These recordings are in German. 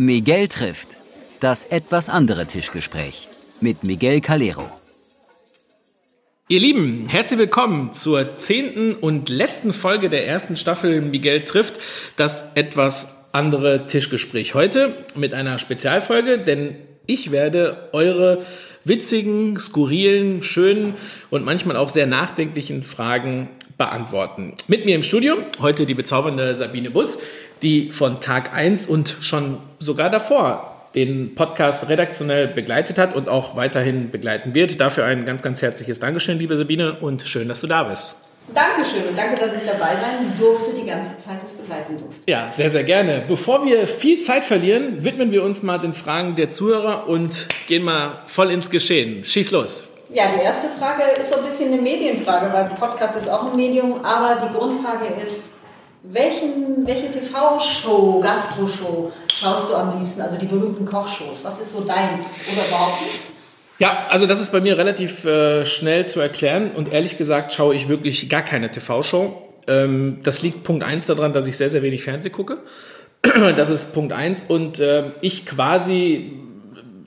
Miguel trifft. Das etwas andere Tischgespräch mit Miguel Calero. Ihr Lieben, herzlich willkommen zur zehnten und letzten Folge der ersten Staffel Miguel trifft. Das etwas andere Tischgespräch heute mit einer Spezialfolge, denn ich werde eure witzigen, skurrilen, schönen und manchmal auch sehr nachdenklichen Fragen beantworten. Mit mir im Studio heute die bezaubernde Sabine Bus, die von Tag 1 und schon sogar davor den Podcast redaktionell begleitet hat und auch weiterhin begleiten wird. Dafür ein ganz, ganz herzliches Dankeschön, liebe Sabine, und schön, dass du da bist. Dankeschön und danke, dass ich dabei sein durfte, die ganze Zeit das begleiten durfte. Ja, sehr, sehr gerne. Bevor wir viel Zeit verlieren, widmen wir uns mal den Fragen der Zuhörer und gehen mal voll ins Geschehen. Schieß los. Ja, die erste Frage ist so ein bisschen eine Medienfrage, weil Podcast ist auch ein Medium, aber die Grundfrage ist, welchen, welche TV-Show, Gastro-Show schaust du am liebsten? Also die berühmten Kochshows. Was ist so deins oder überhaupt nichts? Ja, also das ist bei mir relativ äh, schnell zu erklären und ehrlich gesagt schaue ich wirklich gar keine TV-Show. Ähm, das liegt Punkt eins daran, dass ich sehr, sehr wenig Fernseh gucke. das ist Punkt eins und äh, ich quasi,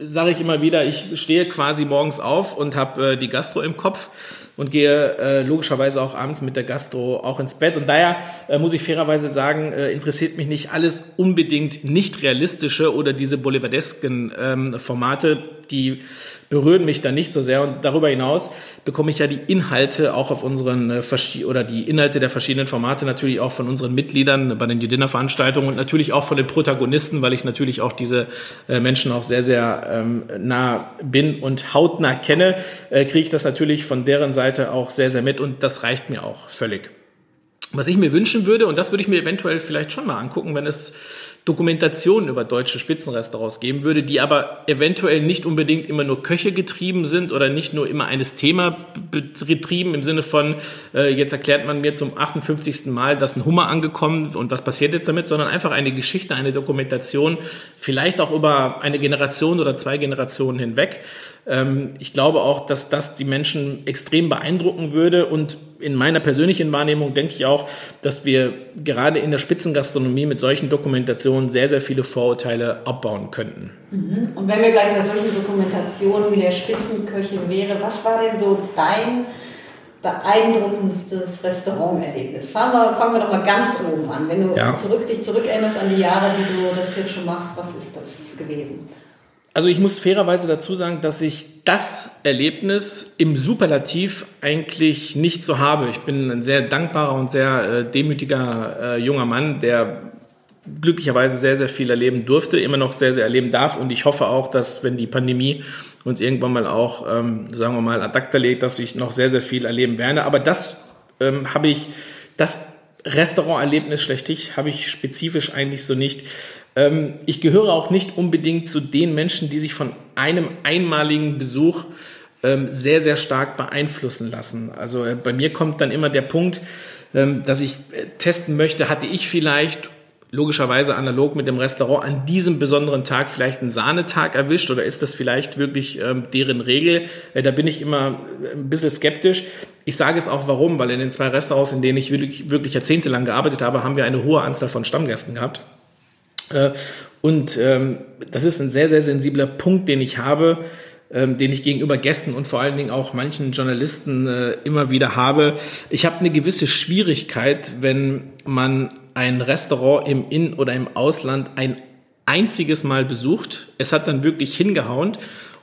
sage ich immer wieder, ich stehe quasi morgens auf und habe äh, die Gastro im Kopf und gehe äh, logischerweise auch abends mit der Gastro auch ins Bett. Und daher äh, muss ich fairerweise sagen, äh, interessiert mich nicht alles unbedingt nicht realistische oder diese bolivardesken ähm, Formate, die berühren mich dann nicht so sehr. Und darüber hinaus bekomme ich ja die Inhalte auch auf unseren äh, oder die Inhalte der verschiedenen Formate natürlich auch von unseren Mitgliedern bei den Dinner-Veranstaltungen und natürlich auch von den Protagonisten, weil ich natürlich auch diese äh, Menschen auch sehr, sehr ähm, nah bin und hautnah kenne, äh, kriege ich das natürlich von deren Seite auch sehr, sehr mit und das reicht mir auch völlig. Was ich mir wünschen würde, und das würde ich mir eventuell vielleicht schon mal angucken, wenn es Dokumentationen über deutsche Spitzenrestaurants geben würde, die aber eventuell nicht unbedingt immer nur Köche getrieben sind oder nicht nur immer eines Thema betrieben im Sinne von, äh, jetzt erklärt man mir zum 58. Mal, dass ein Hummer angekommen und was passiert jetzt damit, sondern einfach eine Geschichte, eine Dokumentation, vielleicht auch über eine Generation oder zwei Generationen hinweg. Ähm, ich glaube auch, dass das die Menschen extrem beeindrucken würde und in meiner persönlichen Wahrnehmung denke ich auch, dass wir gerade in der Spitzengastronomie mit solchen Dokumentationen sehr, sehr viele Vorurteile abbauen könnten. Mhm. Und wenn wir gleich bei solchen Dokumentationen der Spitzenköche wäre, was war denn so dein beeindruckendstes Restauranterlebnis? Fangen wir, fangen wir doch mal ganz oben an. Wenn du ja. zurück, dich zurückerinnerst an die Jahre, die du das jetzt schon machst, was ist das gewesen? Also ich muss fairerweise dazu sagen, dass ich das Erlebnis im Superlativ eigentlich nicht so habe. Ich bin ein sehr dankbarer und sehr äh, demütiger äh, junger Mann, der glücklicherweise sehr, sehr viel erleben durfte, immer noch sehr, sehr erleben darf. Und ich hoffe auch, dass wenn die Pandemie uns irgendwann mal auch, ähm, sagen wir mal, ad acta legt, dass ich noch sehr, sehr viel erleben werde. Aber das ähm, habe ich, das Restauranterlebnis schlechthin habe ich spezifisch eigentlich so nicht. Ähm, ich gehöre auch nicht unbedingt zu den Menschen, die sich von einem einmaligen Besuch ähm, sehr, sehr stark beeinflussen lassen. Also äh, bei mir kommt dann immer der Punkt, ähm, dass ich äh, testen möchte, hatte ich vielleicht logischerweise analog mit dem Restaurant an diesem besonderen Tag vielleicht einen Sahnetag erwischt oder ist das vielleicht wirklich ähm, deren Regel? Äh, da bin ich immer ein bisschen skeptisch. Ich sage es auch warum, weil in den zwei Restaurants, in denen ich wirklich, wirklich jahrzehntelang gearbeitet habe, haben wir eine hohe Anzahl von Stammgästen gehabt. Äh, und ähm, das ist ein sehr, sehr sensibler Punkt, den ich habe, ähm, den ich gegenüber Gästen und vor allen Dingen auch manchen Journalisten äh, immer wieder habe. Ich habe eine gewisse Schwierigkeit, wenn man ein Restaurant im In- oder im Ausland ein einziges Mal besucht. Es hat dann wirklich hingehauen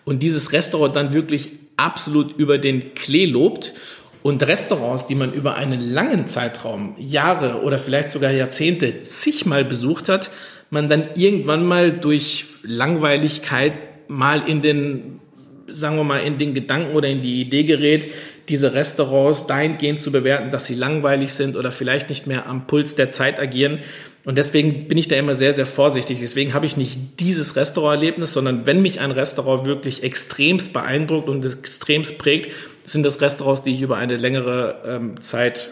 und dieses Restaurant dann wirklich absolut über den Klee lobt und Restaurants, die man über einen langen Zeitraum, Jahre oder vielleicht sogar Jahrzehnte zigmal besucht hat, man dann irgendwann mal durch Langweiligkeit mal in den, sagen wir mal, in den Gedanken oder in die Idee gerät, diese Restaurants dahingehend zu bewerten, dass sie langweilig sind oder vielleicht nicht mehr am Puls der Zeit agieren. Und deswegen bin ich da immer sehr, sehr vorsichtig. Deswegen habe ich nicht dieses Restauranterlebnis, sondern wenn mich ein Restaurant wirklich extremst beeindruckt und extremst prägt, sind das Restaurants, die ich über eine längere ähm, Zeit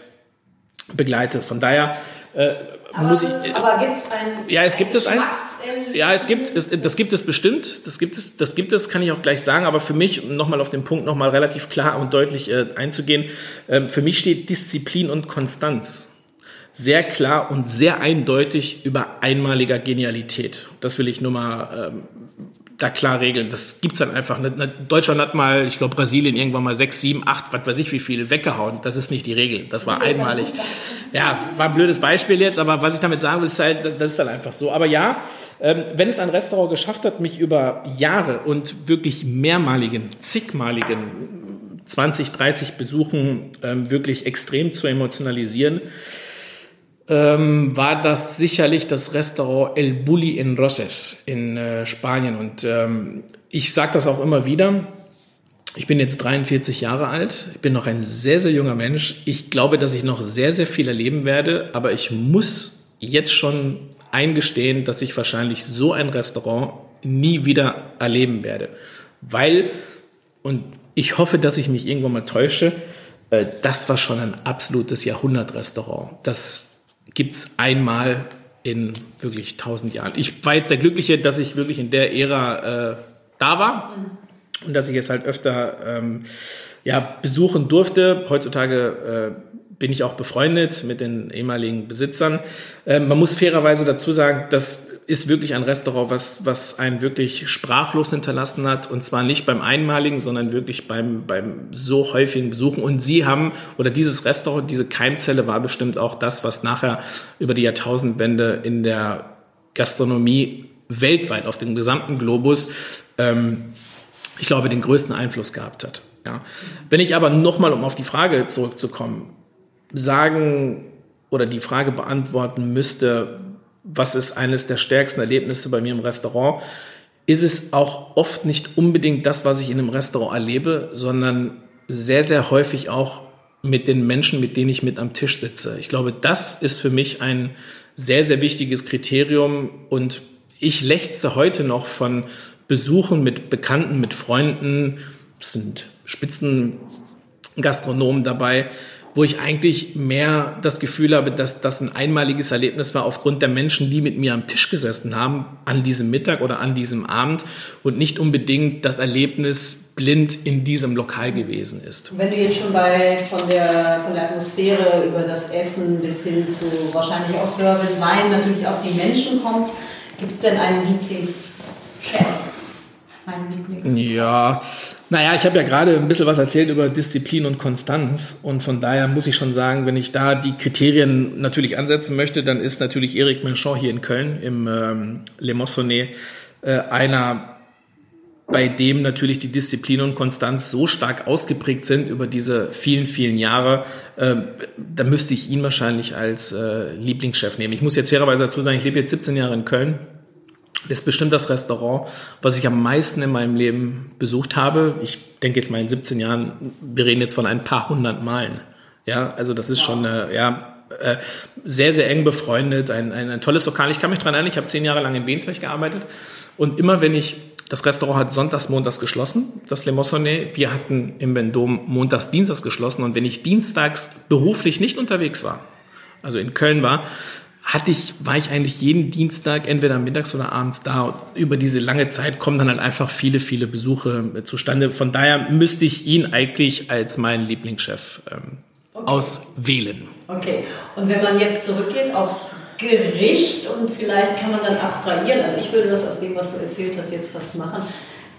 begleite. Von daher äh, aber, muss ich. Aber gibt es ein. Ja, es gibt es eins. Ja, es gibt es, das gibt es bestimmt. Das gibt es, das gibt es, kann ich auch gleich sagen. Aber für mich, um nochmal auf den Punkt nochmal relativ klar und deutlich äh, einzugehen, äh, für mich steht Disziplin und Konstanz. sehr klar und sehr eindeutig über einmaliger Genialität. Das will ich nur mal ähm, da klar regeln. Das gibt's dann einfach. Deutschland hat mal, ich glaube Brasilien irgendwann mal sechs, sieben, acht, was weiß ich wie viel weggehauen. Das ist nicht die Regel. Das war einmalig. Ja, war ein blödes Beispiel jetzt, aber was ich damit sagen will, ist halt, das ist dann einfach so. Aber ja, ähm, wenn es ein Restaurant geschafft hat, mich über Jahre und wirklich mehrmaligen, zigmaligen 20, 30 Besuchen ähm, wirklich extrem zu emotionalisieren, ähm, war das sicherlich das Restaurant El Bulli in Roses in äh, Spanien. Und ähm, ich sage das auch immer wieder. Ich bin jetzt 43 Jahre alt. Ich bin noch ein sehr, sehr junger Mensch. Ich glaube, dass ich noch sehr, sehr viel erleben werde. Aber ich muss jetzt schon eingestehen, dass ich wahrscheinlich so ein Restaurant nie wieder erleben werde. Weil, und ich hoffe, dass ich mich irgendwann mal täusche, äh, das war schon ein absolutes Jahrhundertrestaurant. Das gibt es einmal in wirklich tausend Jahren. Ich war jetzt der Glückliche, dass ich wirklich in der Ära äh, da war und dass ich es halt öfter ähm, ja, besuchen durfte. Heutzutage äh, bin ich auch befreundet mit den ehemaligen Besitzern. Ähm, man muss fairerweise dazu sagen, das ist wirklich ein Restaurant, was, was einen wirklich sprachlos hinterlassen hat. Und zwar nicht beim einmaligen, sondern wirklich beim, beim so häufigen Besuchen. Und Sie haben, oder dieses Restaurant, diese Keimzelle war bestimmt auch das, was nachher über die Jahrtausendwende in der Gastronomie weltweit auf dem gesamten Globus, ähm, ich glaube, den größten Einfluss gehabt hat. Ja. Wenn ich aber nochmal, um auf die Frage zurückzukommen, sagen oder die Frage beantworten müsste, was ist eines der stärksten Erlebnisse bei mir im Restaurant, ist es auch oft nicht unbedingt das, was ich in einem Restaurant erlebe, sondern sehr, sehr häufig auch mit den Menschen, mit denen ich mit am Tisch sitze. Ich glaube, das ist für mich ein sehr, sehr wichtiges Kriterium und ich lechze heute noch von Besuchen mit Bekannten, mit Freunden, es sind Spitzengastronomen dabei, wo ich eigentlich mehr das Gefühl habe, dass das ein einmaliges Erlebnis war aufgrund der Menschen, die mit mir am Tisch gesessen haben an diesem Mittag oder an diesem Abend und nicht unbedingt das Erlebnis blind in diesem Lokal gewesen ist. Wenn du jetzt schon bei von der, von der Atmosphäre über das Essen bis hin zu wahrscheinlich auch Service, Wein natürlich auf die Menschen kommst, gibt es denn einen Lieblingschef? Mein Lieblings ja, naja, ich habe ja gerade ein bisschen was erzählt über Disziplin und Konstanz. Und von daher muss ich schon sagen, wenn ich da die Kriterien natürlich ansetzen möchte, dann ist natürlich Eric Menchon hier in Köln im ähm, Le Moissonnet äh, einer, bei dem natürlich die Disziplin und Konstanz so stark ausgeprägt sind über diese vielen, vielen Jahre, äh, da müsste ich ihn wahrscheinlich als äh, Lieblingschef nehmen. Ich muss jetzt fairerweise dazu sagen, ich lebe jetzt 17 Jahre in Köln das ist bestimmt das Restaurant, was ich am meisten in meinem Leben besucht habe. Ich denke jetzt mal in 17 Jahren, wir reden jetzt von ein paar hundert Malen. Ja, also das ist schon, äh, ja, äh, sehr, sehr eng befreundet, ein, ein, ein, tolles Lokal. Ich kann mich daran erinnern, ich habe zehn Jahre lang in Bensberg gearbeitet und immer wenn ich, das Restaurant hat sonntags, montags geschlossen, das Le Moissonnet. Wir hatten im Vendôme montags, dienstags geschlossen und wenn ich dienstags beruflich nicht unterwegs war, also in Köln war, hatte ich, war ich eigentlich jeden Dienstag entweder mittags oder abends da. Und über diese lange Zeit kommen dann halt einfach viele, viele Besuche äh, zustande. Von daher müsste ich ihn eigentlich als meinen Lieblingschef ähm, okay. auswählen. Okay. Und wenn man jetzt zurückgeht aufs Gericht und vielleicht kann man dann abstrahieren, also ich würde das aus dem, was du erzählt hast, jetzt fast machen.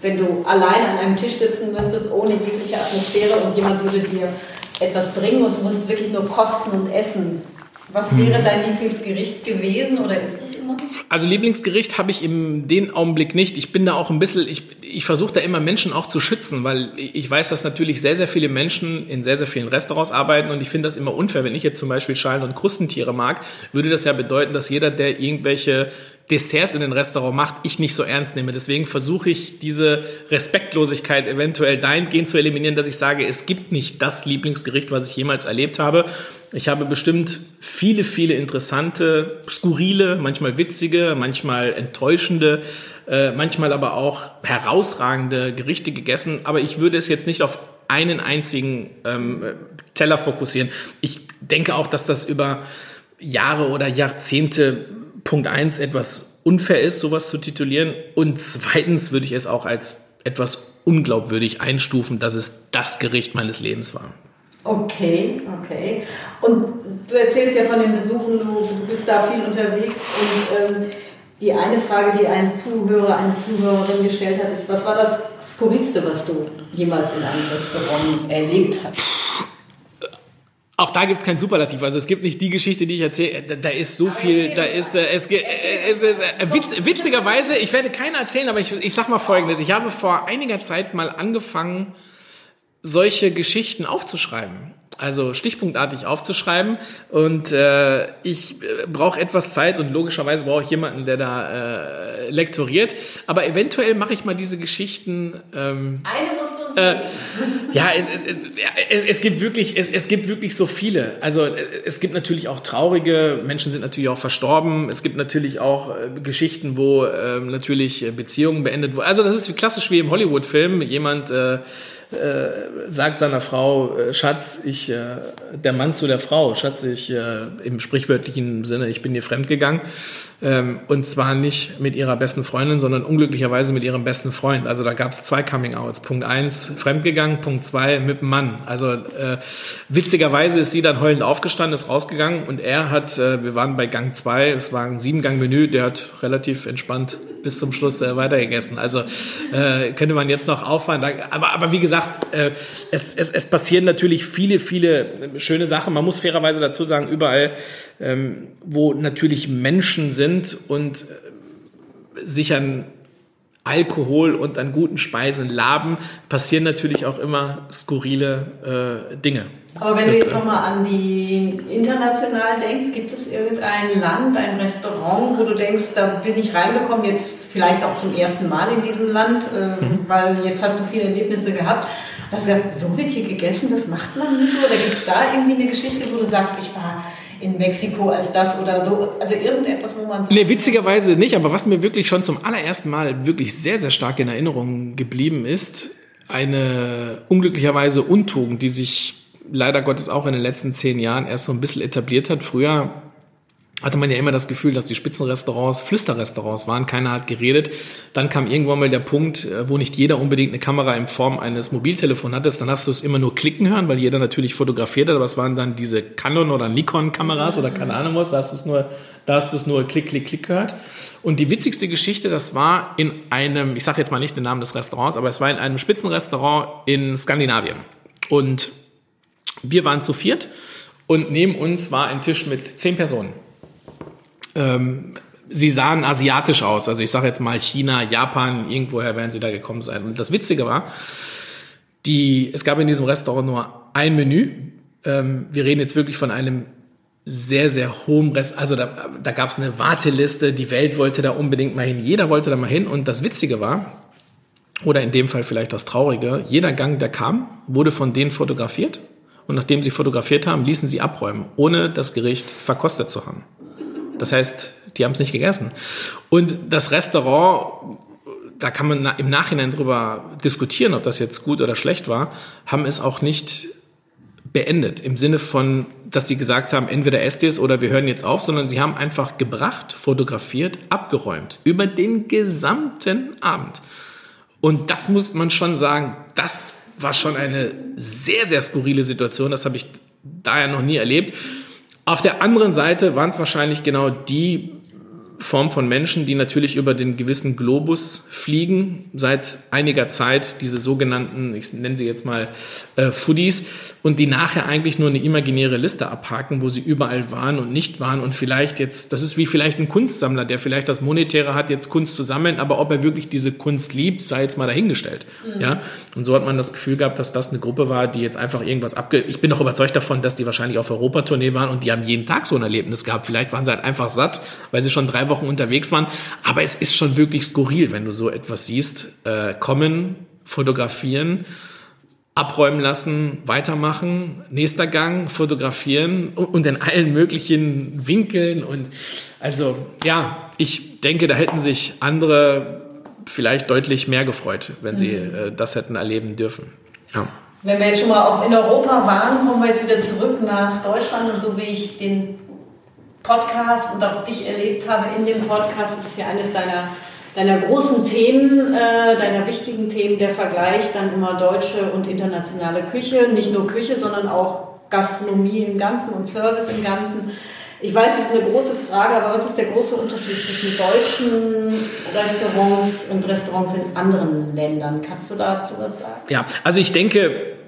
Wenn du allein an einem Tisch sitzen müsstest, ohne jegliche Atmosphäre und jemand würde dir etwas bringen und du musst es wirklich nur kosten und essen was wäre dein Lieblingsgericht gewesen oder ist das immer? Also Lieblingsgericht habe ich in dem Augenblick nicht. Ich bin da auch ein bisschen, ich, ich versuche da immer Menschen auch zu schützen, weil ich weiß, dass natürlich sehr, sehr viele Menschen in sehr, sehr vielen Restaurants arbeiten und ich finde das immer unfair. Wenn ich jetzt zum Beispiel Schalen- und Krustentiere mag, würde das ja bedeuten, dass jeder, der irgendwelche Desserts in den Restaurant macht, ich nicht so ernst nehme. Deswegen versuche ich diese Respektlosigkeit eventuell dahingehend zu eliminieren, dass ich sage, es gibt nicht das Lieblingsgericht, was ich jemals erlebt habe. Ich habe bestimmt viele, viele interessante, skurrile, manchmal witzige, manchmal enttäuschende, äh, manchmal aber auch herausragende Gerichte gegessen. Aber ich würde es jetzt nicht auf einen einzigen ähm, Teller fokussieren. Ich denke auch, dass das über Jahre oder Jahrzehnte Punkt eins etwas unfair ist, sowas zu titulieren. Und zweitens würde ich es auch als etwas unglaubwürdig einstufen, dass es das Gericht meines Lebens war. Okay, okay. Und du erzählst ja von den Besuchen, du bist da viel unterwegs und ähm, die eine Frage, die ein Zuhörer, eine Zuhörerin gestellt hat, ist, was war das Skurrilste, was du jemals in einem Restaurant erlebt hast? Auch da gibt es kein Superlativ. Also es gibt nicht die Geschichte, die ich erzähle. Da, da ist so aber viel, da ist, äh, es, äh, es, äh, witz, witzigerweise, ich werde keiner erzählen, aber ich, ich sag mal Folgendes. Ich habe vor einiger Zeit mal angefangen, solche Geschichten aufzuschreiben also stichpunktartig aufzuschreiben. Und äh, ich äh, brauche etwas Zeit und logischerweise brauche ich jemanden, der da äh, lektoriert. Aber eventuell mache ich mal diese Geschichten. Ähm, Eine musst du uns äh, Ja, es, es, es, es, gibt wirklich, es, es gibt wirklich so viele. Also äh, es gibt natürlich auch traurige, Menschen sind natürlich auch verstorben. Es gibt natürlich auch äh, Geschichten, wo äh, natürlich Beziehungen beendet wurden. Also das ist klassisch wie im Hollywood-Film. Jemand äh, äh, sagt seiner Frau, äh, Schatz, ich, äh, der Mann zu der Frau, Schatz, ich, äh, im sprichwörtlichen Sinne, ich bin dir fremdgegangen. Ähm, und zwar nicht mit ihrer besten Freundin, sondern unglücklicherweise mit ihrem besten Freund. Also da gab es zwei Coming-outs. Punkt eins, fremdgegangen. Punkt zwei, mit dem Mann. Also äh, witzigerweise ist sie dann heulend aufgestanden, ist rausgegangen und er hat, äh, wir waren bei Gang zwei, es war ein Sieben-Gang-Menü, der hat relativ entspannt bis zum Schluss äh, weitergegessen. Also äh, könnte man jetzt noch auffahren. Aber, aber wie gesagt, äh, es, es, es passieren natürlich viele, viele schöne Sachen. Man muss fairerweise dazu sagen, überall, ähm, wo natürlich Menschen sind, sind und äh, sich an Alkohol und an guten Speisen laben, passieren natürlich auch immer skurrile äh, Dinge. Aber wenn das, du jetzt nochmal an die international denkst, gibt es irgendein Land, ein Restaurant, wo du denkst, da bin ich reingekommen, jetzt vielleicht auch zum ersten Mal in diesem Land, äh, mhm. weil jetzt hast du viele Erlebnisse gehabt. Hast du gesagt, so wird hier gegessen, das macht man nicht so? Oder gibt es da irgendwie eine Geschichte, wo du sagst, ich war in Mexiko als das oder so. Also irgendetwas, wo man sagt. Nee, witzigerweise nicht, aber was mir wirklich schon zum allerersten Mal wirklich sehr, sehr stark in Erinnerung geblieben ist, eine unglücklicherweise Untugend, die sich leider Gottes auch in den letzten zehn Jahren erst so ein bisschen etabliert hat. Früher hatte man ja immer das Gefühl, dass die Spitzenrestaurants Flüsterrestaurants waren. Keiner hat geredet. Dann kam irgendwann mal der Punkt, äh, wo nicht jeder unbedingt eine Kamera in Form eines Mobiltelefons hatte. Dann hast du es immer nur klicken hören, weil jeder natürlich fotografiert hat. Aber es waren dann diese Canon oder Nikon Kameras oder keine Ahnung was. Da hast du es nur, da hast du es nur klick, klick, klick gehört. Und die witzigste Geschichte, das war in einem, ich sage jetzt mal nicht den Namen des Restaurants, aber es war in einem Spitzenrestaurant in Skandinavien. Und wir waren zu viert und neben uns war ein Tisch mit zehn Personen ähm, sie sahen asiatisch aus. Also ich sage jetzt mal China, Japan, irgendwoher werden sie da gekommen sein. Und das Witzige war, die, es gab in diesem Restaurant nur ein Menü. Ähm, wir reden jetzt wirklich von einem sehr, sehr hohen Rest. Also da, da gab es eine Warteliste, die Welt wollte da unbedingt mal hin, jeder wollte da mal hin. Und das Witzige war, oder in dem Fall vielleicht das Traurige, jeder Gang, der kam, wurde von denen fotografiert. Und nachdem sie fotografiert haben, ließen sie abräumen, ohne das Gericht verkostet zu haben. Das heißt, die haben es nicht gegessen. Und das Restaurant, da kann man im Nachhinein drüber diskutieren, ob das jetzt gut oder schlecht war, haben es auch nicht beendet. Im Sinne von, dass die gesagt haben, entweder esst ihr es oder wir hören jetzt auf, sondern sie haben einfach gebracht, fotografiert, abgeräumt. Über den gesamten Abend. Und das muss man schon sagen, das war schon eine sehr, sehr skurrile Situation. Das habe ich daher noch nie erlebt. Auf der anderen Seite waren es wahrscheinlich genau die Form von Menschen, die natürlich über den gewissen Globus fliegen, seit einiger Zeit, diese sogenannten, ich nenne sie jetzt mal äh, Foodies, und die nachher eigentlich nur eine imaginäre Liste abhaken, wo sie überall waren und nicht waren und vielleicht jetzt, das ist wie vielleicht ein Kunstsammler, der vielleicht das Monetäre hat, jetzt Kunst zu sammeln, aber ob er wirklich diese Kunst liebt, sei jetzt mal dahingestellt. Mhm. Ja? Und so hat man das Gefühl gehabt, dass das eine Gruppe war, die jetzt einfach irgendwas abge... Ich bin doch überzeugt davon, dass die wahrscheinlich auf Europatournee waren und die haben jeden Tag so ein Erlebnis gehabt. Vielleicht waren sie halt einfach satt, weil sie schon drei Wochen unterwegs waren. Aber es ist schon wirklich skurril, wenn du so etwas siehst. Äh, kommen, fotografieren, abräumen lassen, weitermachen, nächster Gang, fotografieren und in allen möglichen Winkeln. Und also ja, ich denke, da hätten sich andere vielleicht deutlich mehr gefreut, wenn sie mhm. äh, das hätten erleben dürfen. Ja. Wenn wir jetzt schon mal auch in Europa waren, kommen wir jetzt wieder zurück nach Deutschland und so wie ich den Podcast und auch dich erlebt habe in dem Podcast, das ist ja eines deiner deiner großen Themen, äh, deiner wichtigen Themen der Vergleich dann immer deutsche und internationale Küche. Nicht nur Küche, sondern auch Gastronomie im Ganzen und Service im Ganzen. Ich weiß, es ist eine große Frage, aber was ist der große Unterschied zwischen deutschen Restaurants und Restaurants in anderen Ländern? Kannst du dazu was sagen? Ja, also ich denke,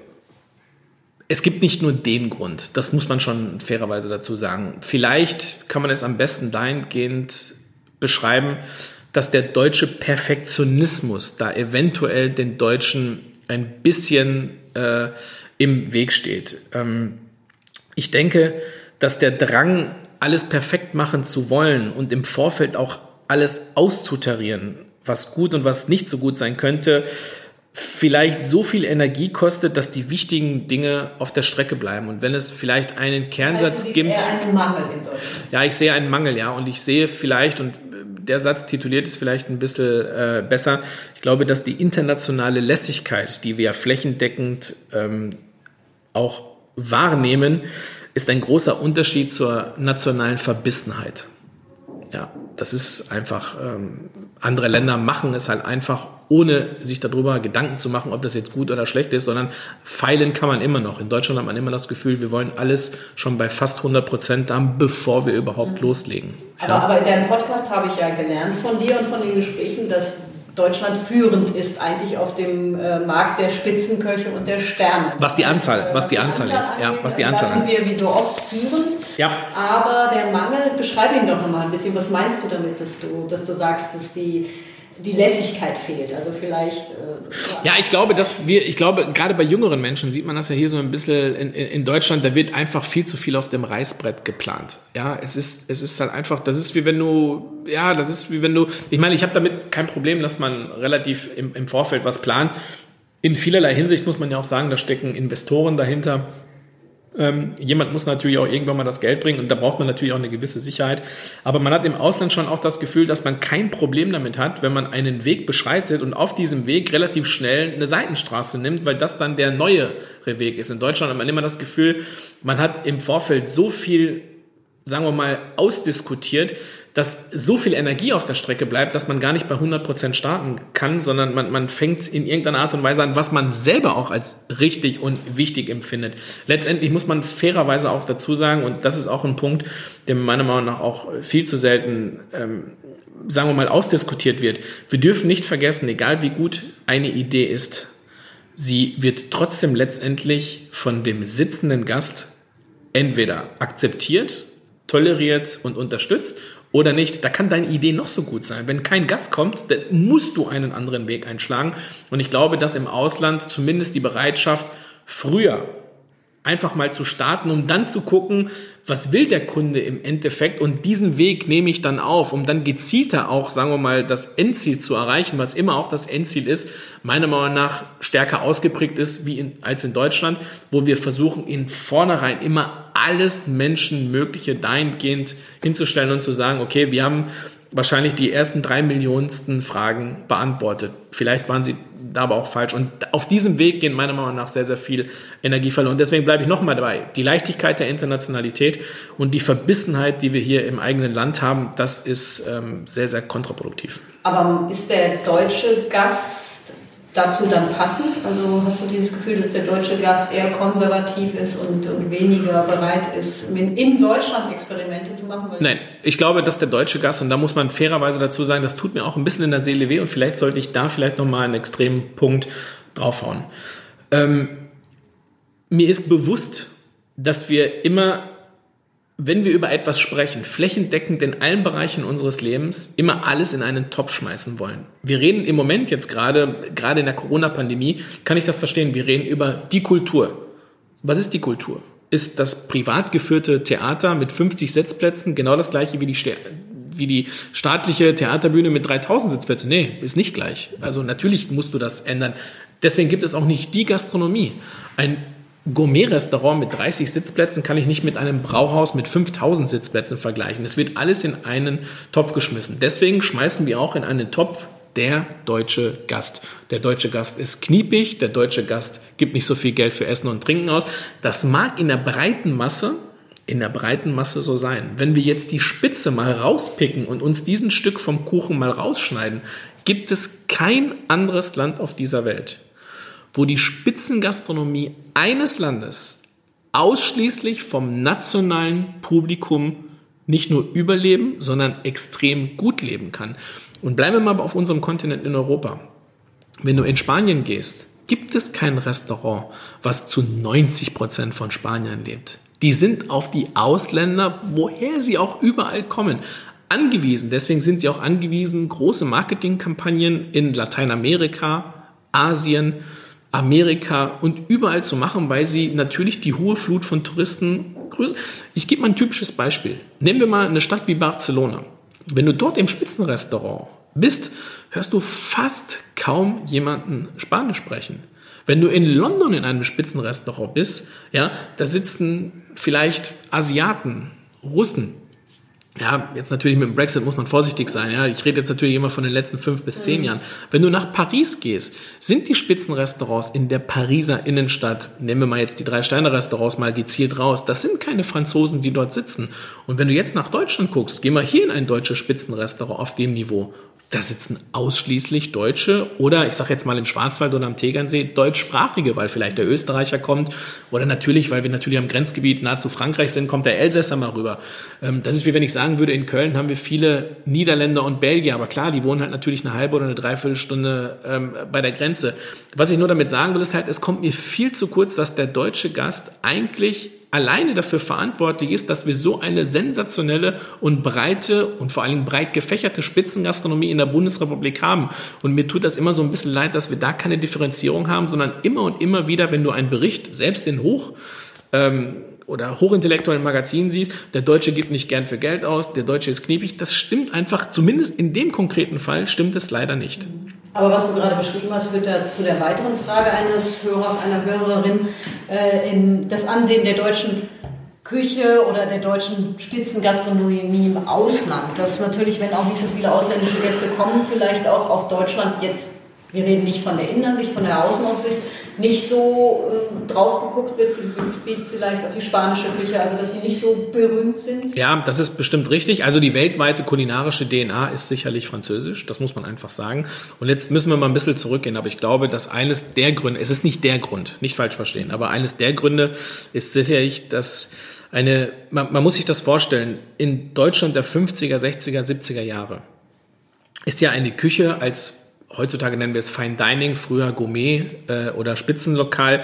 es gibt nicht nur den Grund, das muss man schon fairerweise dazu sagen. Vielleicht kann man es am besten dahingehend beschreiben, dass der deutsche Perfektionismus da eventuell den Deutschen ein bisschen äh, im Weg steht. Ähm, ich denke, dass der Drang, alles perfekt machen zu wollen und im Vorfeld auch alles auszutarieren, was gut und was nicht so gut sein könnte, vielleicht so viel Energie kostet, dass die wichtigen Dinge auf der Strecke bleiben. Und wenn es vielleicht einen Kernsatz das heißt, gibt. Eher einen Mangel in Deutschland. Ja, ich sehe einen Mangel, ja. Und ich sehe vielleicht, und der Satz tituliert ist vielleicht ein bisschen äh, besser, ich glaube, dass die internationale Lässigkeit, die wir flächendeckend ähm, auch wahrnehmen, ist ein großer Unterschied zur nationalen Verbissenheit. Ja, das ist einfach, ähm, andere Länder machen es halt einfach, ohne sich darüber Gedanken zu machen, ob das jetzt gut oder schlecht ist, sondern feilen kann man immer noch. In Deutschland hat man immer das Gefühl, wir wollen alles schon bei fast 100 Prozent haben, bevor wir überhaupt mhm. loslegen. Aber, ja. aber in deinem Podcast habe ich ja gelernt von dir und von den Gesprächen, dass Deutschland führend ist eigentlich auf dem äh, Markt der Spitzenköche und der Sterne. Was die Anzahl, was, was die, Anzahl, Anzahl ist, angeht, ja, was die Anzahl Da sind wir wie so oft führend. Ja. Aber der Mangel, beschreibe ihn doch nochmal ein bisschen. Was meinst du damit, dass du, dass du sagst, dass die die Lässigkeit fehlt. Also vielleicht. Äh, ja, ich glaube, dass wir, ich glaube, gerade bei jüngeren Menschen sieht man das ja hier so ein bisschen in, in Deutschland, da wird einfach viel zu viel auf dem Reißbrett geplant. Ja, es ist, es ist halt einfach, das ist wie wenn du, ja, das ist wie wenn du, ich meine, ich habe damit kein Problem, dass man relativ im, im Vorfeld was plant. In vielerlei Hinsicht muss man ja auch sagen, da stecken Investoren dahinter ähm, jemand muss natürlich auch irgendwann mal das Geld bringen und da braucht man natürlich auch eine gewisse Sicherheit. Aber man hat im Ausland schon auch das Gefühl, dass man kein Problem damit hat, wenn man einen Weg beschreitet und auf diesem Weg relativ schnell eine Seitenstraße nimmt, weil das dann der neuere Weg ist. In Deutschland hat man immer das Gefühl, man hat im Vorfeld so viel, sagen wir mal, ausdiskutiert, dass so viel Energie auf der Strecke bleibt, dass man gar nicht bei 100% starten kann, sondern man, man fängt in irgendeiner Art und Weise an, was man selber auch als richtig und wichtig empfindet. Letztendlich muss man fairerweise auch dazu sagen, und das ist auch ein Punkt, der meiner Meinung nach auch viel zu selten, ähm, sagen wir mal, ausdiskutiert wird. Wir dürfen nicht vergessen, egal wie gut eine Idee ist, sie wird trotzdem letztendlich von dem sitzenden Gast entweder akzeptiert, toleriert und unterstützt oder nicht. Da kann deine Idee noch so gut sein. Wenn kein Gast kommt, dann musst du einen anderen Weg einschlagen. Und ich glaube, dass im Ausland zumindest die Bereitschaft früher einfach mal zu starten, um dann zu gucken, was will der Kunde im Endeffekt und diesen Weg nehme ich dann auf, um dann gezielter auch, sagen wir mal, das Endziel zu erreichen, was immer auch das Endziel ist, meiner Meinung nach stärker ausgeprägt ist wie in, als in Deutschland, wo wir versuchen, in vornherein immer alles Menschenmögliche dahingehend hinzustellen und zu sagen, okay, wir haben wahrscheinlich die ersten drei Millionsten Fragen beantwortet. Vielleicht waren sie aber auch falsch. Und auf diesem Weg gehen meiner Meinung nach sehr, sehr viel Energie verloren. Und deswegen bleibe ich nochmal dabei. Die Leichtigkeit der Internationalität und die Verbissenheit, die wir hier im eigenen Land haben, das ist ähm, sehr, sehr kontraproduktiv. Aber ist der deutsche Gast dazu dann passend? Also hast du dieses Gefühl, dass der deutsche Gast eher konservativ ist und, und weniger bereit ist, in Deutschland Experimente zu machen? Nein, ich glaube, dass der deutsche Gast, und da muss man fairerweise dazu sagen, das tut mir auch ein bisschen in der Seele weh und vielleicht sollte ich da vielleicht nochmal einen extremen Punkt draufhauen. Ähm, mir ist bewusst, dass wir immer wenn wir über etwas sprechen, flächendeckend in allen Bereichen unseres Lebens, immer alles in einen Topf schmeißen wollen. Wir reden im Moment jetzt gerade, gerade in der Corona-Pandemie, kann ich das verstehen, wir reden über die Kultur. Was ist die Kultur? Ist das privat geführte Theater mit 50 Sitzplätzen genau das gleiche wie die, wie die staatliche Theaterbühne mit 3000 Sitzplätzen? Nee, ist nicht gleich. Also natürlich musst du das ändern. Deswegen gibt es auch nicht die Gastronomie. Ein Gourmet-Restaurant mit 30 Sitzplätzen kann ich nicht mit einem Brauhaus mit 5000 Sitzplätzen vergleichen. Es wird alles in einen Topf geschmissen. Deswegen schmeißen wir auch in einen Topf der deutsche Gast. Der deutsche Gast ist kniepig, der deutsche Gast gibt nicht so viel Geld für Essen und Trinken aus. Das mag in der breiten Masse in der breiten Masse so sein. Wenn wir jetzt die Spitze mal rauspicken und uns diesen Stück vom Kuchen mal rausschneiden, gibt es kein anderes Land auf dieser Welt, wo die Spitzengastronomie eines Landes ausschließlich vom nationalen Publikum nicht nur überleben, sondern extrem gut leben kann. Und bleiben wir mal auf unserem Kontinent in Europa. Wenn du in Spanien gehst, gibt es kein Restaurant, was zu 90 Prozent von Spaniern lebt. Die sind auf die Ausländer, woher sie auch überall kommen, angewiesen. Deswegen sind sie auch angewiesen, große Marketingkampagnen in Lateinamerika, Asien, Amerika und überall zu machen, weil sie natürlich die hohe Flut von Touristen grüßen. Ich gebe mal ein typisches Beispiel. Nehmen wir mal eine Stadt wie Barcelona. Wenn du dort im Spitzenrestaurant bist, hörst du fast kaum jemanden Spanisch sprechen. Wenn du in London in einem Spitzenrestaurant bist, ja, da sitzen vielleicht Asiaten, Russen. Ja, jetzt natürlich mit dem Brexit muss man vorsichtig sein. Ja, ich rede jetzt natürlich immer von den letzten fünf bis zehn mhm. Jahren. Wenn du nach Paris gehst, sind die Spitzenrestaurants in der Pariser Innenstadt, nehmen wir mal jetzt die drei Steine-Restaurants mal gezielt raus, das sind keine Franzosen, die dort sitzen. Und wenn du jetzt nach Deutschland guckst, geh mal hier in ein deutsches Spitzenrestaurant auf dem Niveau da sitzen ausschließlich Deutsche oder ich sage jetzt mal im Schwarzwald oder am Tegernsee deutschsprachige, weil vielleicht der Österreicher kommt oder natürlich, weil wir natürlich am Grenzgebiet nahe zu Frankreich sind, kommt der Elsässer mal rüber. Ähm, das ist wie wenn ich sagen würde, in Köln haben wir viele Niederländer und Belgier, aber klar, die wohnen halt natürlich eine halbe oder eine Dreiviertelstunde ähm, bei der Grenze. Was ich nur damit sagen will, ist halt, es kommt mir viel zu kurz, dass der deutsche Gast eigentlich alleine dafür verantwortlich ist, dass wir so eine sensationelle und breite und vor allem breit gefächerte Spitzengastronomie in der Bundesrepublik haben. Und mir tut das immer so ein bisschen leid, dass wir da keine Differenzierung haben, sondern immer und immer wieder, wenn du einen Bericht, selbst in Hoch, ähm, oder hochintellektuellen Magazinen siehst, der Deutsche gibt nicht gern für Geld aus, der Deutsche ist kniepig, das stimmt einfach, zumindest in dem konkreten Fall stimmt es leider nicht. Aber was du gerade beschrieben hast, führt ja zu der weiteren Frage eines Hörers, einer Hörerin, äh, in das Ansehen der deutschen Küche oder der deutschen Spitzengastronomie im Ausland. Das natürlich, wenn auch nicht so viele ausländische Gäste kommen, vielleicht auch auf Deutschland jetzt wir reden nicht von der Innensicht, von der Außenaufsicht, nicht so äh, drauf geguckt wird, wie vielleicht auf die spanische Küche, also dass sie nicht so berühmt sind? Ja, das ist bestimmt richtig. Also die weltweite kulinarische DNA ist sicherlich französisch, das muss man einfach sagen. Und jetzt müssen wir mal ein bisschen zurückgehen, aber ich glaube, dass eines der Gründe, es ist nicht der Grund, nicht falsch verstehen, aber eines der Gründe ist sicherlich, dass eine, man, man muss sich das vorstellen, in Deutschland der 50er, 60er, 70er Jahre ist ja eine Küche als heutzutage nennen wir es Fine Dining, früher Gourmet äh, oder Spitzenlokal,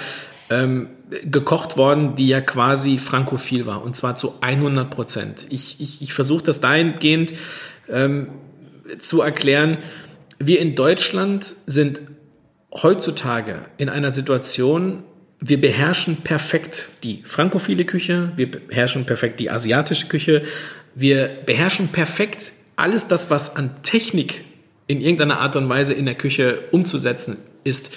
ähm, gekocht worden, die ja quasi frankophil war und zwar zu 100 Prozent. Ich, ich, ich versuche das dahingehend ähm, zu erklären. Wir in Deutschland sind heutzutage in einer Situation, wir beherrschen perfekt die frankophile Küche, wir beherrschen perfekt die asiatische Küche, wir beherrschen perfekt alles das, was an Technik in irgendeiner Art und Weise in der Küche umzusetzen ist.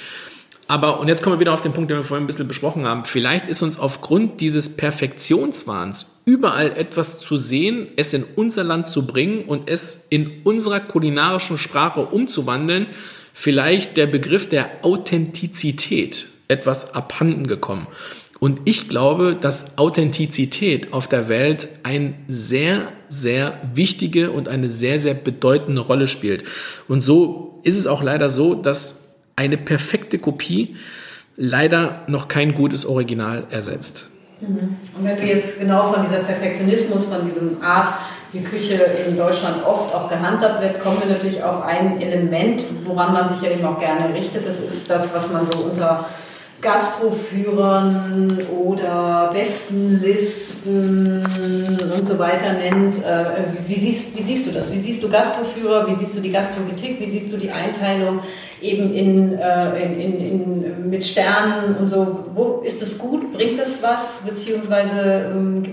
Aber, und jetzt kommen wir wieder auf den Punkt, den wir vorhin ein bisschen besprochen haben, vielleicht ist uns aufgrund dieses Perfektionswahns überall etwas zu sehen, es in unser Land zu bringen und es in unserer kulinarischen Sprache umzuwandeln, vielleicht der Begriff der Authentizität etwas abhanden gekommen. Und ich glaube, dass Authentizität auf der Welt eine sehr, sehr wichtige und eine sehr, sehr bedeutende Rolle spielt. Und so ist es auch leider so, dass eine perfekte Kopie leider noch kein gutes Original ersetzt. Mhm. Und wenn du jetzt genau von dieser Perfektionismus, von diesem Art, wie Küche in Deutschland oft auch gehandhabt wird, kommen wir natürlich auf ein Element, woran man sich ja eben auch gerne richtet. Das ist das, was man so unter Gastroführern oder Bestenlisten und so weiter nennt. Äh, wie siehst, wie siehst du das? Wie siehst du Gastroführer? Wie siehst du die Gastrokritik? Wie siehst du die Einteilung eben in, äh, in, in, in, mit Sternen und so? Wo ist das gut? Bringt das was? Beziehungsweise ähm,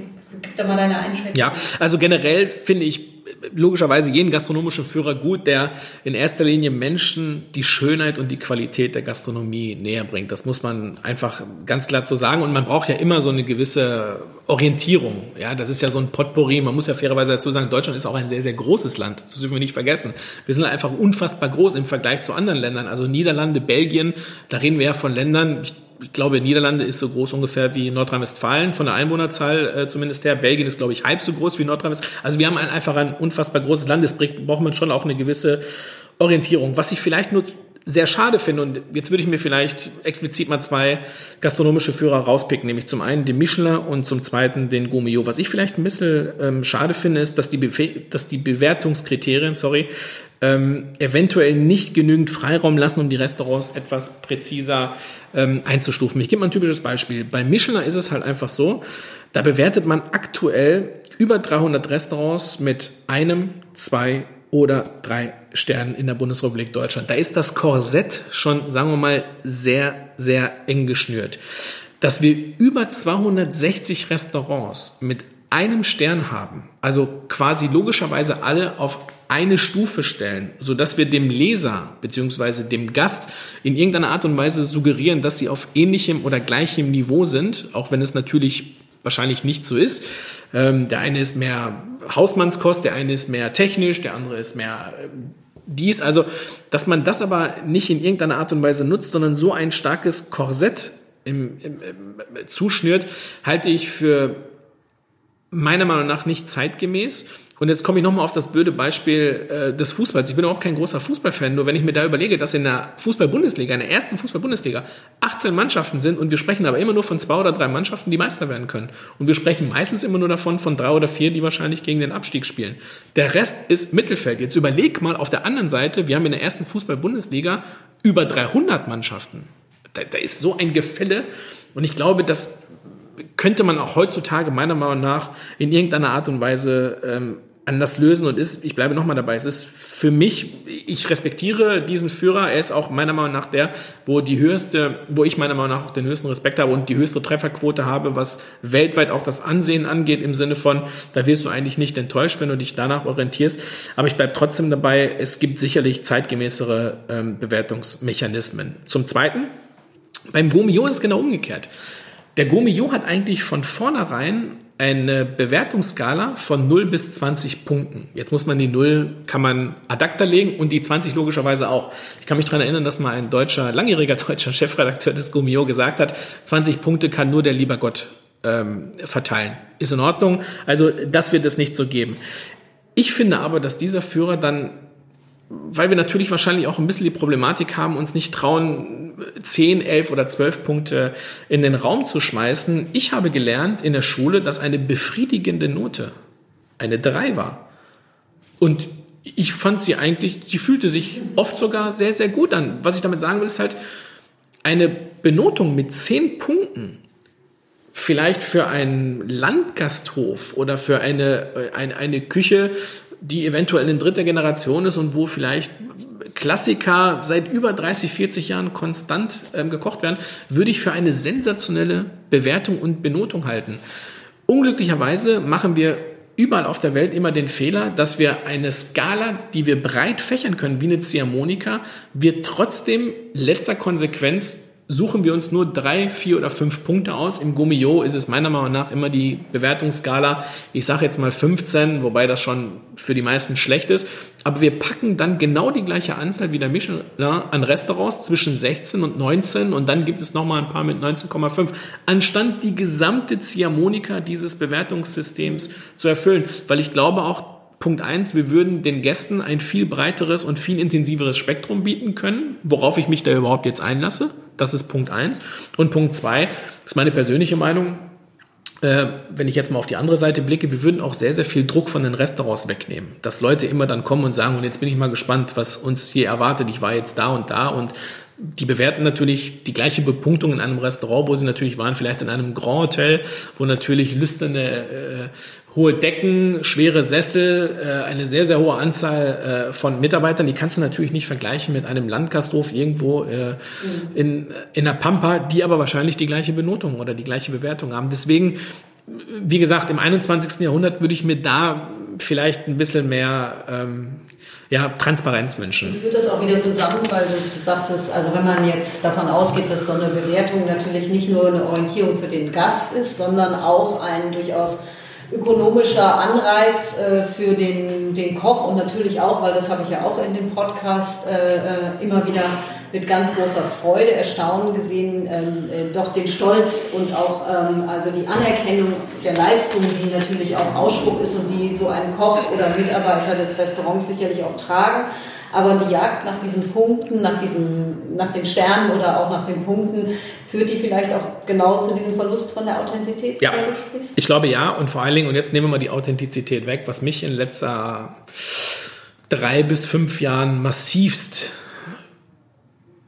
gib da mal deine Einschätzung. Ja, also generell finde ich logischerweise jeden gastronomischen Führer gut, der in erster Linie Menschen die Schönheit und die Qualität der Gastronomie näher bringt. Das muss man einfach ganz klar so sagen. Und man braucht ja immer so eine gewisse Orientierung. Ja, das ist ja so ein Potpourri. Man muss ja fairerweise dazu sagen, Deutschland ist auch ein sehr, sehr großes Land. Das dürfen wir nicht vergessen. Wir sind einfach unfassbar groß im Vergleich zu anderen Ländern. Also Niederlande, Belgien, da reden wir ja von Ländern, ich ich glaube, Niederlande ist so groß ungefähr wie Nordrhein-Westfalen von der Einwohnerzahl äh, zumindest her. Belgien ist, glaube ich, halb so groß wie Nordrhein-Westfalen. Also wir haben ein, einfach ein unfassbar großes Land. Das braucht man schon auch eine gewisse Orientierung. Was ich vielleicht nur sehr schade finde, und jetzt würde ich mir vielleicht explizit mal zwei gastronomische Führer rauspicken, nämlich zum einen den Michelin und zum zweiten den Gourmillot. Was ich vielleicht ein bisschen ähm, schade finde, ist, dass die, Be dass die Bewertungskriterien, sorry, ähm, eventuell nicht genügend Freiraum lassen, um die Restaurants etwas präziser ähm, einzustufen. Ich gebe mal ein typisches Beispiel. Bei Michelin ist es halt einfach so, da bewertet man aktuell über 300 Restaurants mit einem, zwei oder drei Sternen in der Bundesrepublik Deutschland. Da ist das Korsett schon, sagen wir mal, sehr, sehr eng geschnürt. Dass wir über 260 Restaurants mit einem Stern haben, also quasi logischerweise alle auf eine Stufe stellen, so dass wir dem Leser beziehungsweise dem Gast in irgendeiner Art und Weise suggerieren, dass sie auf ähnlichem oder gleichem Niveau sind, auch wenn es natürlich wahrscheinlich nicht so ist. Ähm, der eine ist mehr Hausmannskost, der eine ist mehr technisch, der andere ist mehr äh, dies. Also, dass man das aber nicht in irgendeiner Art und Weise nutzt, sondern so ein starkes Korsett im, im, im, zuschnürt, halte ich für meiner Meinung nach nicht zeitgemäß. Und jetzt komme ich nochmal auf das blöde Beispiel äh, des Fußballs. Ich bin auch kein großer Fußballfan, nur wenn ich mir da überlege, dass in der Fußball-Bundesliga, in der ersten Fußball-Bundesliga 18 Mannschaften sind und wir sprechen aber immer nur von zwei oder drei Mannschaften, die Meister werden können. Und wir sprechen meistens immer nur davon von drei oder vier, die wahrscheinlich gegen den Abstieg spielen. Der Rest ist Mittelfeld. Jetzt überleg mal auf der anderen Seite, wir haben in der ersten Fußball-Bundesliga über 300 Mannschaften. Da, da ist so ein Gefälle und ich glaube, dass könnte man auch heutzutage meiner Meinung nach in irgendeiner Art und Weise ähm, anders lösen und ist, ich bleibe nochmal dabei, es ist für mich, ich respektiere diesen Führer, er ist auch meiner Meinung nach der, wo die höchste, wo ich meiner Meinung nach auch den höchsten Respekt habe und die höchste Trefferquote habe, was weltweit auch das Ansehen angeht, im Sinne von, da wirst du eigentlich nicht enttäuscht, wenn du dich danach orientierst. Aber ich bleibe trotzdem dabei, es gibt sicherlich zeitgemäßere ähm, Bewertungsmechanismen. Zum Zweiten, beim Gomio ist es genau umgekehrt. Der Gomio hat eigentlich von vornherein eine Bewertungsskala von 0 bis 20 Punkten. Jetzt muss man die 0, kann man ad acta legen und die 20 logischerweise auch. Ich kann mich daran erinnern, dass mal ein deutscher, langjähriger deutscher Chefredakteur des Gomio gesagt hat, 20 Punkte kann nur der lieber Gott ähm, verteilen. Ist in Ordnung. Also das wird es nicht so geben. Ich finde aber, dass dieser Führer dann weil wir natürlich wahrscheinlich auch ein bisschen die Problematik haben, uns nicht trauen, 10, 11 oder 12 Punkte in den Raum zu schmeißen. Ich habe gelernt in der Schule, dass eine befriedigende Note eine 3 war. Und ich fand sie eigentlich, sie fühlte sich oft sogar sehr, sehr gut an. Was ich damit sagen will, ist halt, eine Benotung mit 10 Punkten vielleicht für einen Landgasthof oder für eine, äh, eine, eine Küche, die eventuell in dritter Generation ist und wo vielleicht Klassiker seit über 30, 40 Jahren konstant ähm, gekocht werden, würde ich für eine sensationelle Bewertung und Benotung halten. Unglücklicherweise machen wir überall auf der Welt immer den Fehler, dass wir eine Skala, die wir breit fächern können, wie eine Ziehharmonika, wir trotzdem letzter Konsequenz suchen wir uns nur drei, vier oder fünf Punkte aus. Im Gummio ist es meiner Meinung nach immer die Bewertungsskala, ich sage jetzt mal 15, wobei das schon für die meisten schlecht ist. Aber wir packen dann genau die gleiche Anzahl wie der Michelin an Restaurants zwischen 16 und 19 und dann gibt es nochmal ein paar mit 19,5, anstatt die gesamte Ziehharmonika dieses Bewertungssystems zu erfüllen. Weil ich glaube auch, Punkt eins, wir würden den Gästen ein viel breiteres und viel intensiveres Spektrum bieten können, worauf ich mich da überhaupt jetzt einlasse. Das ist Punkt eins. Und Punkt zwei ist meine persönliche Meinung. Äh, wenn ich jetzt mal auf die andere Seite blicke, wir würden auch sehr, sehr viel Druck von den Restaurants wegnehmen. Dass Leute immer dann kommen und sagen, und jetzt bin ich mal gespannt, was uns hier erwartet. Ich war jetzt da und da und die bewerten natürlich die gleiche Bepunktung in einem Restaurant, wo sie natürlich waren, vielleicht in einem Grand Hotel, wo natürlich lüsterne äh, hohe Decken, schwere Sessel, äh, eine sehr, sehr hohe Anzahl äh, von Mitarbeitern. Die kannst du natürlich nicht vergleichen mit einem Landgasthof irgendwo äh, in, in der Pampa, die aber wahrscheinlich die gleiche Benotung oder die gleiche Bewertung haben. Deswegen, wie gesagt, im 21. Jahrhundert würde ich mir da vielleicht ein bisschen mehr ähm, ja, Transparenz wünschen. Ich führt das auch wieder zusammen, weil du sagst es, also wenn man jetzt davon ausgeht, dass so eine Bewertung natürlich nicht nur eine Orientierung für den Gast ist, sondern auch ein durchaus ökonomischer Anreiz äh, für den, den Koch und natürlich auch, weil das habe ich ja auch in dem Podcast äh, äh immer wieder mit ganz großer Freude, Erstaunen gesehen, ähm, äh, doch den Stolz und auch ähm, also die Anerkennung der Leistung, die natürlich auch Ausspruch ist und die so ein Koch oder Mitarbeiter des Restaurants sicherlich auch tragen. Aber die Jagd nach diesen Punkten, nach, diesen, nach den Sternen oder auch nach den Punkten, führt die vielleicht auch genau zu diesem Verlust von der Authentizität, ja. der du sprichst? Ich glaube ja. Und vor allen Dingen, und jetzt nehmen wir mal die Authentizität weg, was mich in letzter drei bis fünf Jahren massivst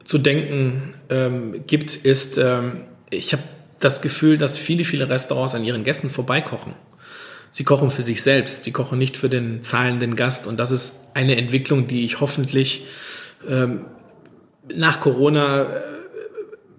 zu denken ähm, gibt, ist, ähm, ich habe das Gefühl, dass viele, viele Restaurants an ihren Gästen vorbeikochen. Sie kochen für sich selbst, sie kochen nicht für den zahlenden Gast. Und das ist eine Entwicklung, die ich hoffentlich ähm, nach Corona äh,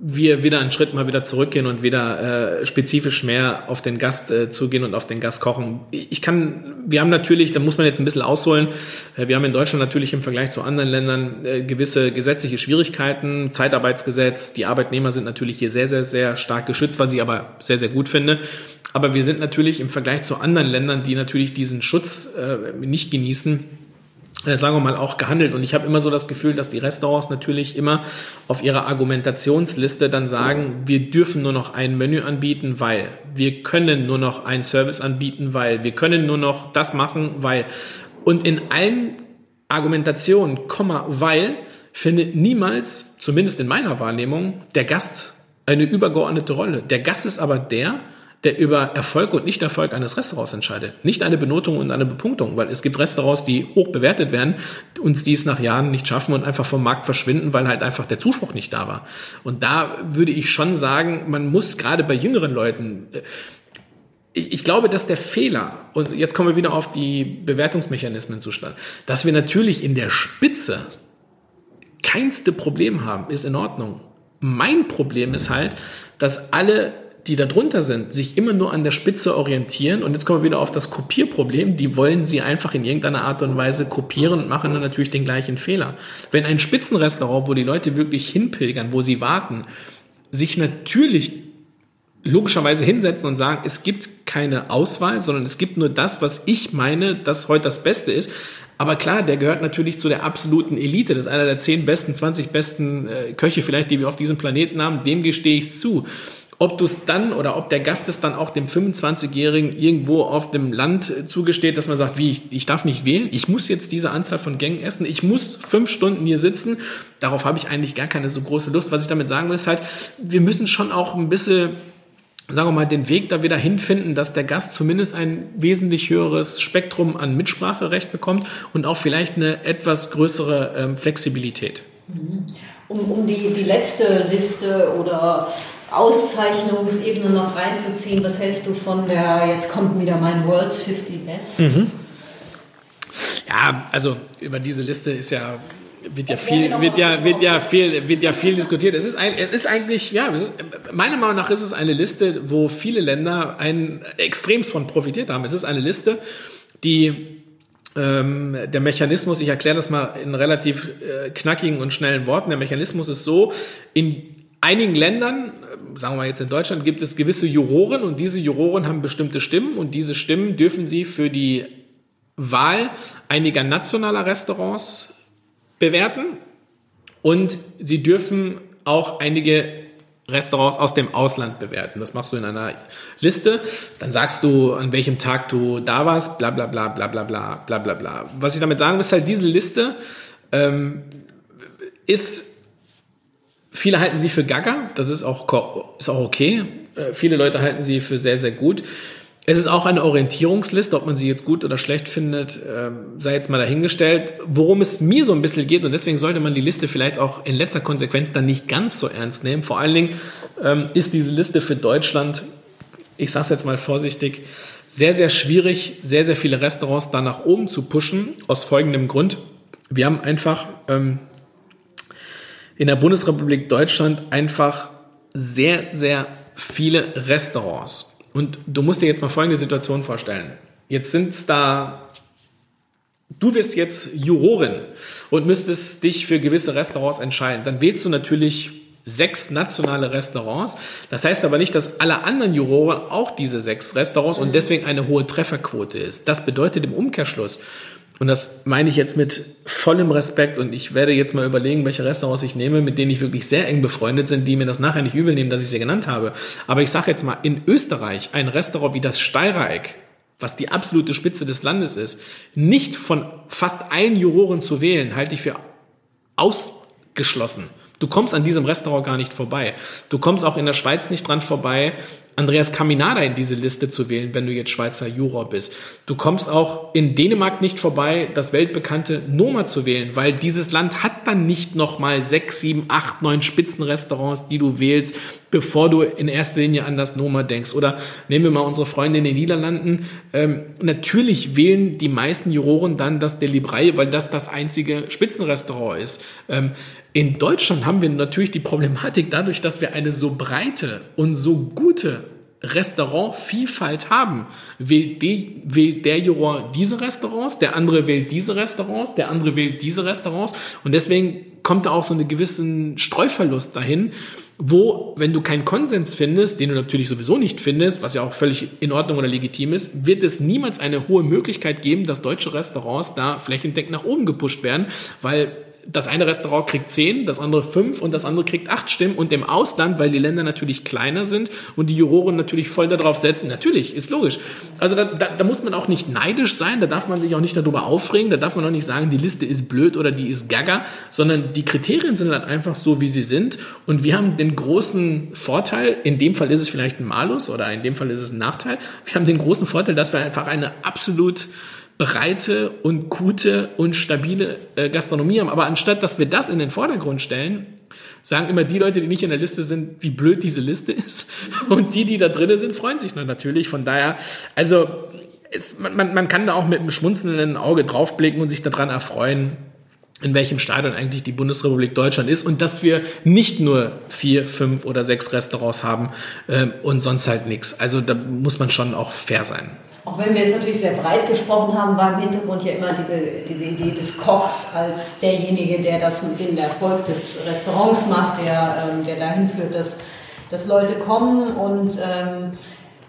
wir wieder einen Schritt mal wieder zurückgehen und wieder äh, spezifisch mehr auf den Gast äh, zugehen und auf den Gast kochen. Ich kann, wir haben natürlich, da muss man jetzt ein bisschen ausholen, äh, wir haben in Deutschland natürlich im Vergleich zu anderen Ländern äh, gewisse gesetzliche Schwierigkeiten, Zeitarbeitsgesetz, die Arbeitnehmer sind natürlich hier sehr, sehr, sehr stark geschützt, was ich aber sehr, sehr gut finde. Aber wir sind natürlich im Vergleich zu anderen Ländern, die natürlich diesen Schutz äh, nicht genießen, sagen wir mal, auch gehandelt. Und ich habe immer so das Gefühl, dass die Restaurants natürlich immer auf ihrer Argumentationsliste dann sagen, wir dürfen nur noch ein Menü anbieten, weil wir können nur noch einen Service anbieten, weil wir können nur noch das machen, weil. Und in allen Argumentationen, Komma, weil, findet niemals, zumindest in meiner Wahrnehmung, der Gast eine übergeordnete Rolle. Der Gast ist aber der, der über Erfolg und Nicht-Erfolg eines Restaurants entscheidet. Nicht eine Benotung und eine Bepunktung, weil es gibt Restaurants, die hoch bewertet werden, uns dies nach Jahren nicht schaffen und einfach vom Markt verschwinden, weil halt einfach der Zuspruch nicht da war. Und da würde ich schon sagen, man muss gerade bei jüngeren Leuten, äh, ich, glaube, dass der Fehler, und jetzt kommen wir wieder auf die Bewertungsmechanismen zustand, dass wir natürlich in der Spitze keinste Problem haben, ist in Ordnung. Mein Problem ist halt, dass alle die da drunter sind, sich immer nur an der Spitze orientieren. Und jetzt kommen wir wieder auf das Kopierproblem. Die wollen sie einfach in irgendeiner Art und Weise kopieren und machen dann natürlich den gleichen Fehler. Wenn ein Spitzenrestaurant, wo die Leute wirklich hinpilgern, wo sie warten, sich natürlich logischerweise hinsetzen und sagen, es gibt keine Auswahl, sondern es gibt nur das, was ich meine, das heute das Beste ist. Aber klar, der gehört natürlich zu der absoluten Elite. Das ist einer der 10 besten, 20 besten äh, Köche vielleicht, die wir auf diesem Planeten haben. Dem gestehe ich zu ob du es dann oder ob der Gast es dann auch dem 25-Jährigen irgendwo auf dem Land äh, zugesteht, dass man sagt, wie, ich, ich darf nicht wählen, ich muss jetzt diese Anzahl von Gängen essen, ich muss fünf Stunden hier sitzen, darauf habe ich eigentlich gar keine so große Lust. Was ich damit sagen will, ist halt, wir müssen schon auch ein bisschen sagen wir mal, den Weg da wieder hinfinden, dass der Gast zumindest ein wesentlich höheres Spektrum an Mitspracherecht bekommt und auch vielleicht eine etwas größere ähm, Flexibilität. Um, um die, die letzte Liste oder Auszeichnungsebene noch reinzuziehen. Was hältst du von der, jetzt kommt wieder mein World's 50 Best? Mhm. Ja, also über diese Liste ist ja wird ja viel, wird ja, wird ja viel, wird ja viel diskutiert. Es ist, ein, es ist eigentlich, ja, ist, meiner Meinung nach ist es eine Liste, wo viele Länder ein extremst von profitiert haben. Es ist eine Liste, die ähm, der Mechanismus, ich erkläre das mal in relativ äh, knackigen und schnellen Worten. Der Mechanismus ist so, in einigen Ländern sagen wir mal jetzt in Deutschland, gibt es gewisse Juroren und diese Juroren haben bestimmte Stimmen und diese Stimmen dürfen sie für die Wahl einiger nationaler Restaurants bewerten und sie dürfen auch einige Restaurants aus dem Ausland bewerten. Das machst du in einer Liste. Dann sagst du, an welchem Tag du da warst, bla bla bla bla bla bla bla bla. Was ich damit sagen will, ist halt, diese Liste ähm, ist Viele halten sie für gaga, das ist auch, ist auch okay. Äh, viele Leute halten sie für sehr, sehr gut. Es ist auch eine Orientierungsliste, ob man sie jetzt gut oder schlecht findet, äh, sei jetzt mal dahingestellt. Worum es mir so ein bisschen geht, und deswegen sollte man die Liste vielleicht auch in letzter Konsequenz dann nicht ganz so ernst nehmen. Vor allen Dingen ähm, ist diese Liste für Deutschland, ich sage es jetzt mal vorsichtig, sehr, sehr schwierig, sehr, sehr viele Restaurants da nach oben zu pushen, aus folgendem Grund. Wir haben einfach ähm, in der Bundesrepublik Deutschland einfach sehr, sehr viele Restaurants. Und du musst dir jetzt mal folgende Situation vorstellen. Jetzt sind es da, du wirst jetzt Jurorin und müsstest dich für gewisse Restaurants entscheiden. Dann wählst du natürlich sechs nationale Restaurants. Das heißt aber nicht, dass alle anderen Juroren auch diese sechs Restaurants und deswegen eine hohe Trefferquote ist. Das bedeutet im Umkehrschluss, und das meine ich jetzt mit vollem Respekt und ich werde jetzt mal überlegen, welche Restaurants ich nehme, mit denen ich wirklich sehr eng befreundet sind, die mir das nachher nicht übel nehmen, dass ich sie genannt habe. Aber ich sage jetzt mal, in Österreich ein Restaurant wie das Steirereck, was die absolute Spitze des Landes ist, nicht von fast allen Juroren zu wählen, halte ich für ausgeschlossen. Du kommst an diesem Restaurant gar nicht vorbei. Du kommst auch in der Schweiz nicht dran vorbei, Andreas Caminada in diese Liste zu wählen, wenn du jetzt Schweizer Juror bist. Du kommst auch in Dänemark nicht vorbei, das weltbekannte Noma zu wählen, weil dieses Land hat dann nicht nochmal sechs, sieben, acht, neun Spitzenrestaurants, die du wählst, bevor du in erster Linie an das Noma denkst. Oder nehmen wir mal unsere Freunde in den Niederlanden. Ähm, natürlich wählen die meisten Juroren dann das Delibrei, weil das das einzige Spitzenrestaurant ist. Ähm, in Deutschland haben wir natürlich die Problematik dadurch, dass wir eine so breite und so gute Restaurantvielfalt haben. Wählt, die, wählt der Juror diese Restaurants, der andere wählt diese Restaurants, der andere wählt diese Restaurants und deswegen kommt da auch so einen gewissen Streuverlust dahin, wo, wenn du keinen Konsens findest, den du natürlich sowieso nicht findest, was ja auch völlig in Ordnung oder legitim ist, wird es niemals eine hohe Möglichkeit geben, dass deutsche Restaurants da flächendeckend nach oben gepusht werden, weil das eine Restaurant kriegt zehn, das andere fünf und das andere kriegt acht Stimmen. Und im Ausland, weil die Länder natürlich kleiner sind und die Juroren natürlich voll darauf setzen, natürlich, ist logisch. Also da, da, da muss man auch nicht neidisch sein, da darf man sich auch nicht darüber aufregen, da darf man auch nicht sagen, die Liste ist blöd oder die ist gaga, sondern die Kriterien sind halt einfach so, wie sie sind. Und wir haben den großen Vorteil, in dem Fall ist es vielleicht ein Malus oder in dem Fall ist es ein Nachteil, wir haben den großen Vorteil, dass wir einfach eine absolut breite und gute und stabile äh, Gastronomie haben. Aber anstatt, dass wir das in den Vordergrund stellen, sagen immer die Leute, die nicht in der Liste sind, wie blöd diese Liste ist. Und die, die da drin sind, freuen sich natürlich. Von daher, also es, man, man kann da auch mit einem schmunzelnden Auge draufblicken und sich daran erfreuen, in welchem Stadion eigentlich die Bundesrepublik Deutschland ist und dass wir nicht nur vier, fünf oder sechs Restaurants haben äh, und sonst halt nichts. Also da muss man schon auch fair sein. Auch wenn wir es natürlich sehr breit gesprochen haben, war im Hintergrund ja immer diese, diese Idee des Kochs als derjenige, der das mit dem Erfolg des Restaurants macht, der, ähm, der dahin führt, dass, dass Leute kommen. Und ähm,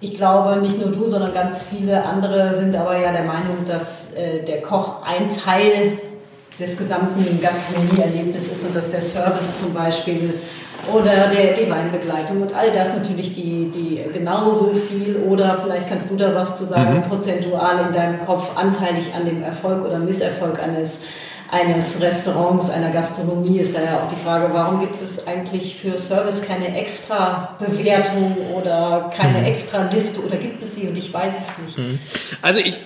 ich glaube, nicht nur du, sondern ganz viele andere sind aber ja der Meinung, dass äh, der Koch ein Teil des gesamten Gastronomieerlebnisses ist und dass der Service zum Beispiel oder der, die Weinbegleitung und all das natürlich die, die genauso viel oder vielleicht kannst du da was zu sagen, mhm. prozentual in deinem Kopf anteilig an dem Erfolg oder Misserfolg eines, eines Restaurants, einer Gastronomie ist da ja auch die Frage, warum gibt es eigentlich für Service keine extra Bewertung oder keine mhm. extra Liste oder gibt es sie und ich weiß es nicht. Mhm. Also ich,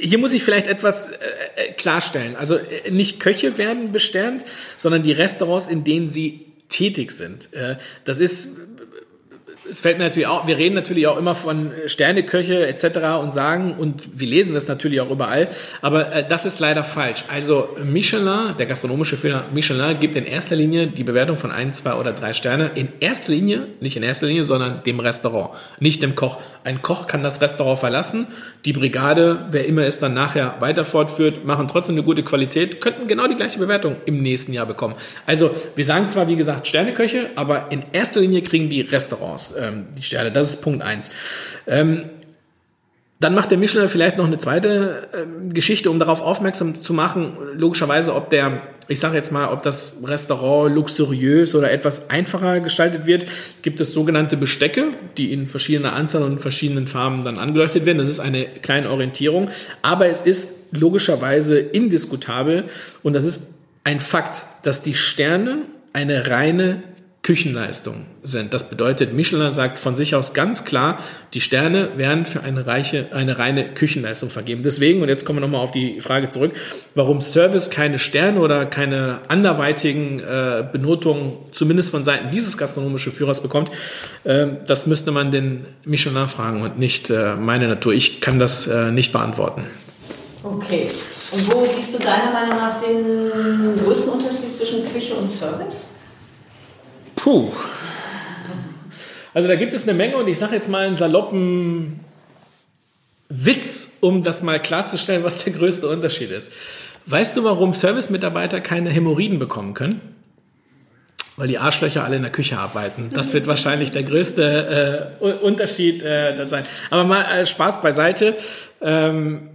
hier muss ich vielleicht etwas äh, äh klarstellen. Also äh, nicht Köche werden besternt, sondern die Restaurants, in denen sie tätig sind. Äh, das ist es fällt mir natürlich auch, wir reden natürlich auch immer von Sterneköche etc. und sagen, und wir lesen das natürlich auch überall, aber äh, das ist leider falsch. Also Michelin, der gastronomische Firma Michelin, gibt in erster Linie die Bewertung von ein, zwei oder drei Sterne. In erster Linie, nicht in erster Linie, sondern dem Restaurant, nicht dem Koch. Ein Koch kann das Restaurant verlassen, die Brigade, wer immer es dann nachher weiter fortführt, machen trotzdem eine gute Qualität, könnten genau die gleiche Bewertung im nächsten Jahr bekommen. Also wir sagen zwar, wie gesagt, Sterneköche, aber in erster Linie kriegen die Restaurants ähm, die Sterne. Das ist Punkt eins. Ähm, dann macht der Michelin vielleicht noch eine zweite äh, Geschichte, um darauf aufmerksam zu machen, logischerweise, ob der, ich sage jetzt mal, ob das Restaurant luxuriös oder etwas einfacher gestaltet wird, gibt es sogenannte Bestecke, die in verschiedener Anzahl und verschiedenen Farben dann angeleuchtet werden. Das ist eine kleine Orientierung, aber es ist logischerweise indiskutabel und das ist ein Fakt, dass die Sterne eine reine Küchenleistung sind. Das bedeutet, Michelin sagt von sich aus ganz klar, die Sterne werden für eine, reiche, eine reine Küchenleistung vergeben. Deswegen, und jetzt kommen wir nochmal auf die Frage zurück, warum Service keine Sterne oder keine anderweitigen äh, Benotungen, zumindest von Seiten dieses gastronomischen Führers bekommt, äh, das müsste man den Michelin fragen und nicht äh, meine Natur. Ich kann das äh, nicht beantworten. Okay. Und wo siehst du deiner Meinung nach den größten Unterschied zwischen Küche und Service? Puh. Also da gibt es eine Menge und ich sage jetzt mal einen saloppen Witz, um das mal klarzustellen, was der größte Unterschied ist. Weißt du, warum Service-Mitarbeiter keine Hämorrhoiden bekommen können? weil die Arschlöcher alle in der Küche arbeiten. Das wird wahrscheinlich der größte äh, Unterschied äh, sein. Aber mal äh, Spaß beiseite. Ähm,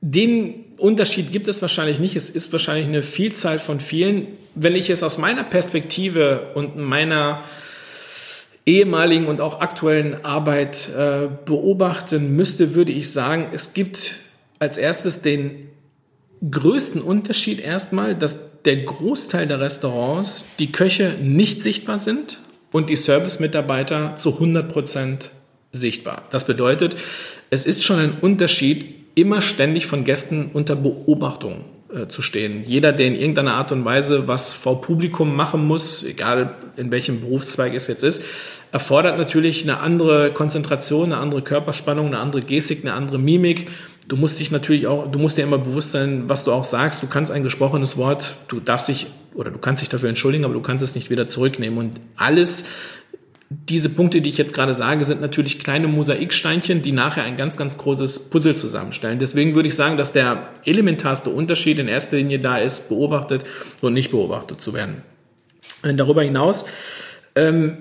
den Unterschied gibt es wahrscheinlich nicht. Es ist wahrscheinlich eine Vielzahl von vielen. Wenn ich es aus meiner Perspektive und meiner ehemaligen und auch aktuellen Arbeit äh, beobachten müsste, würde ich sagen, es gibt als erstes den größten Unterschied erstmal, dass der Großteil der Restaurants die Köche nicht sichtbar sind und die Service-Mitarbeiter zu 100 Prozent sichtbar. Das bedeutet, es ist schon ein Unterschied, immer ständig von Gästen unter Beobachtung äh, zu stehen. Jeder, der in irgendeiner Art und Weise was vor Publikum machen muss, egal in welchem Berufszweig es jetzt ist, erfordert natürlich eine andere Konzentration, eine andere Körperspannung, eine andere Gestik, eine andere Mimik. Du musst dich natürlich auch, du musst dir immer bewusst sein, was du auch sagst. Du kannst ein gesprochenes Wort, du darfst dich oder du kannst dich dafür entschuldigen, aber du kannst es nicht wieder zurücknehmen. Und alles diese Punkte, die ich jetzt gerade sage, sind natürlich kleine Mosaiksteinchen, die nachher ein ganz, ganz großes Puzzle zusammenstellen. Deswegen würde ich sagen, dass der elementarste Unterschied in erster Linie da ist, beobachtet und nicht beobachtet zu werden. Und darüber hinaus ähm,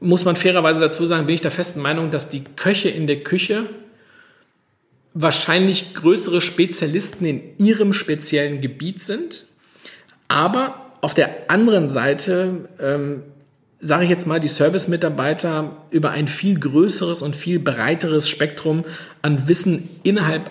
muss man fairerweise dazu sagen, bin ich der festen Meinung, dass die Köche in der Küche wahrscheinlich größere Spezialisten in ihrem speziellen Gebiet sind. Aber auf der anderen Seite ähm, sage ich jetzt mal, die Service-Mitarbeiter über ein viel größeres und viel breiteres Spektrum an Wissen innerhalb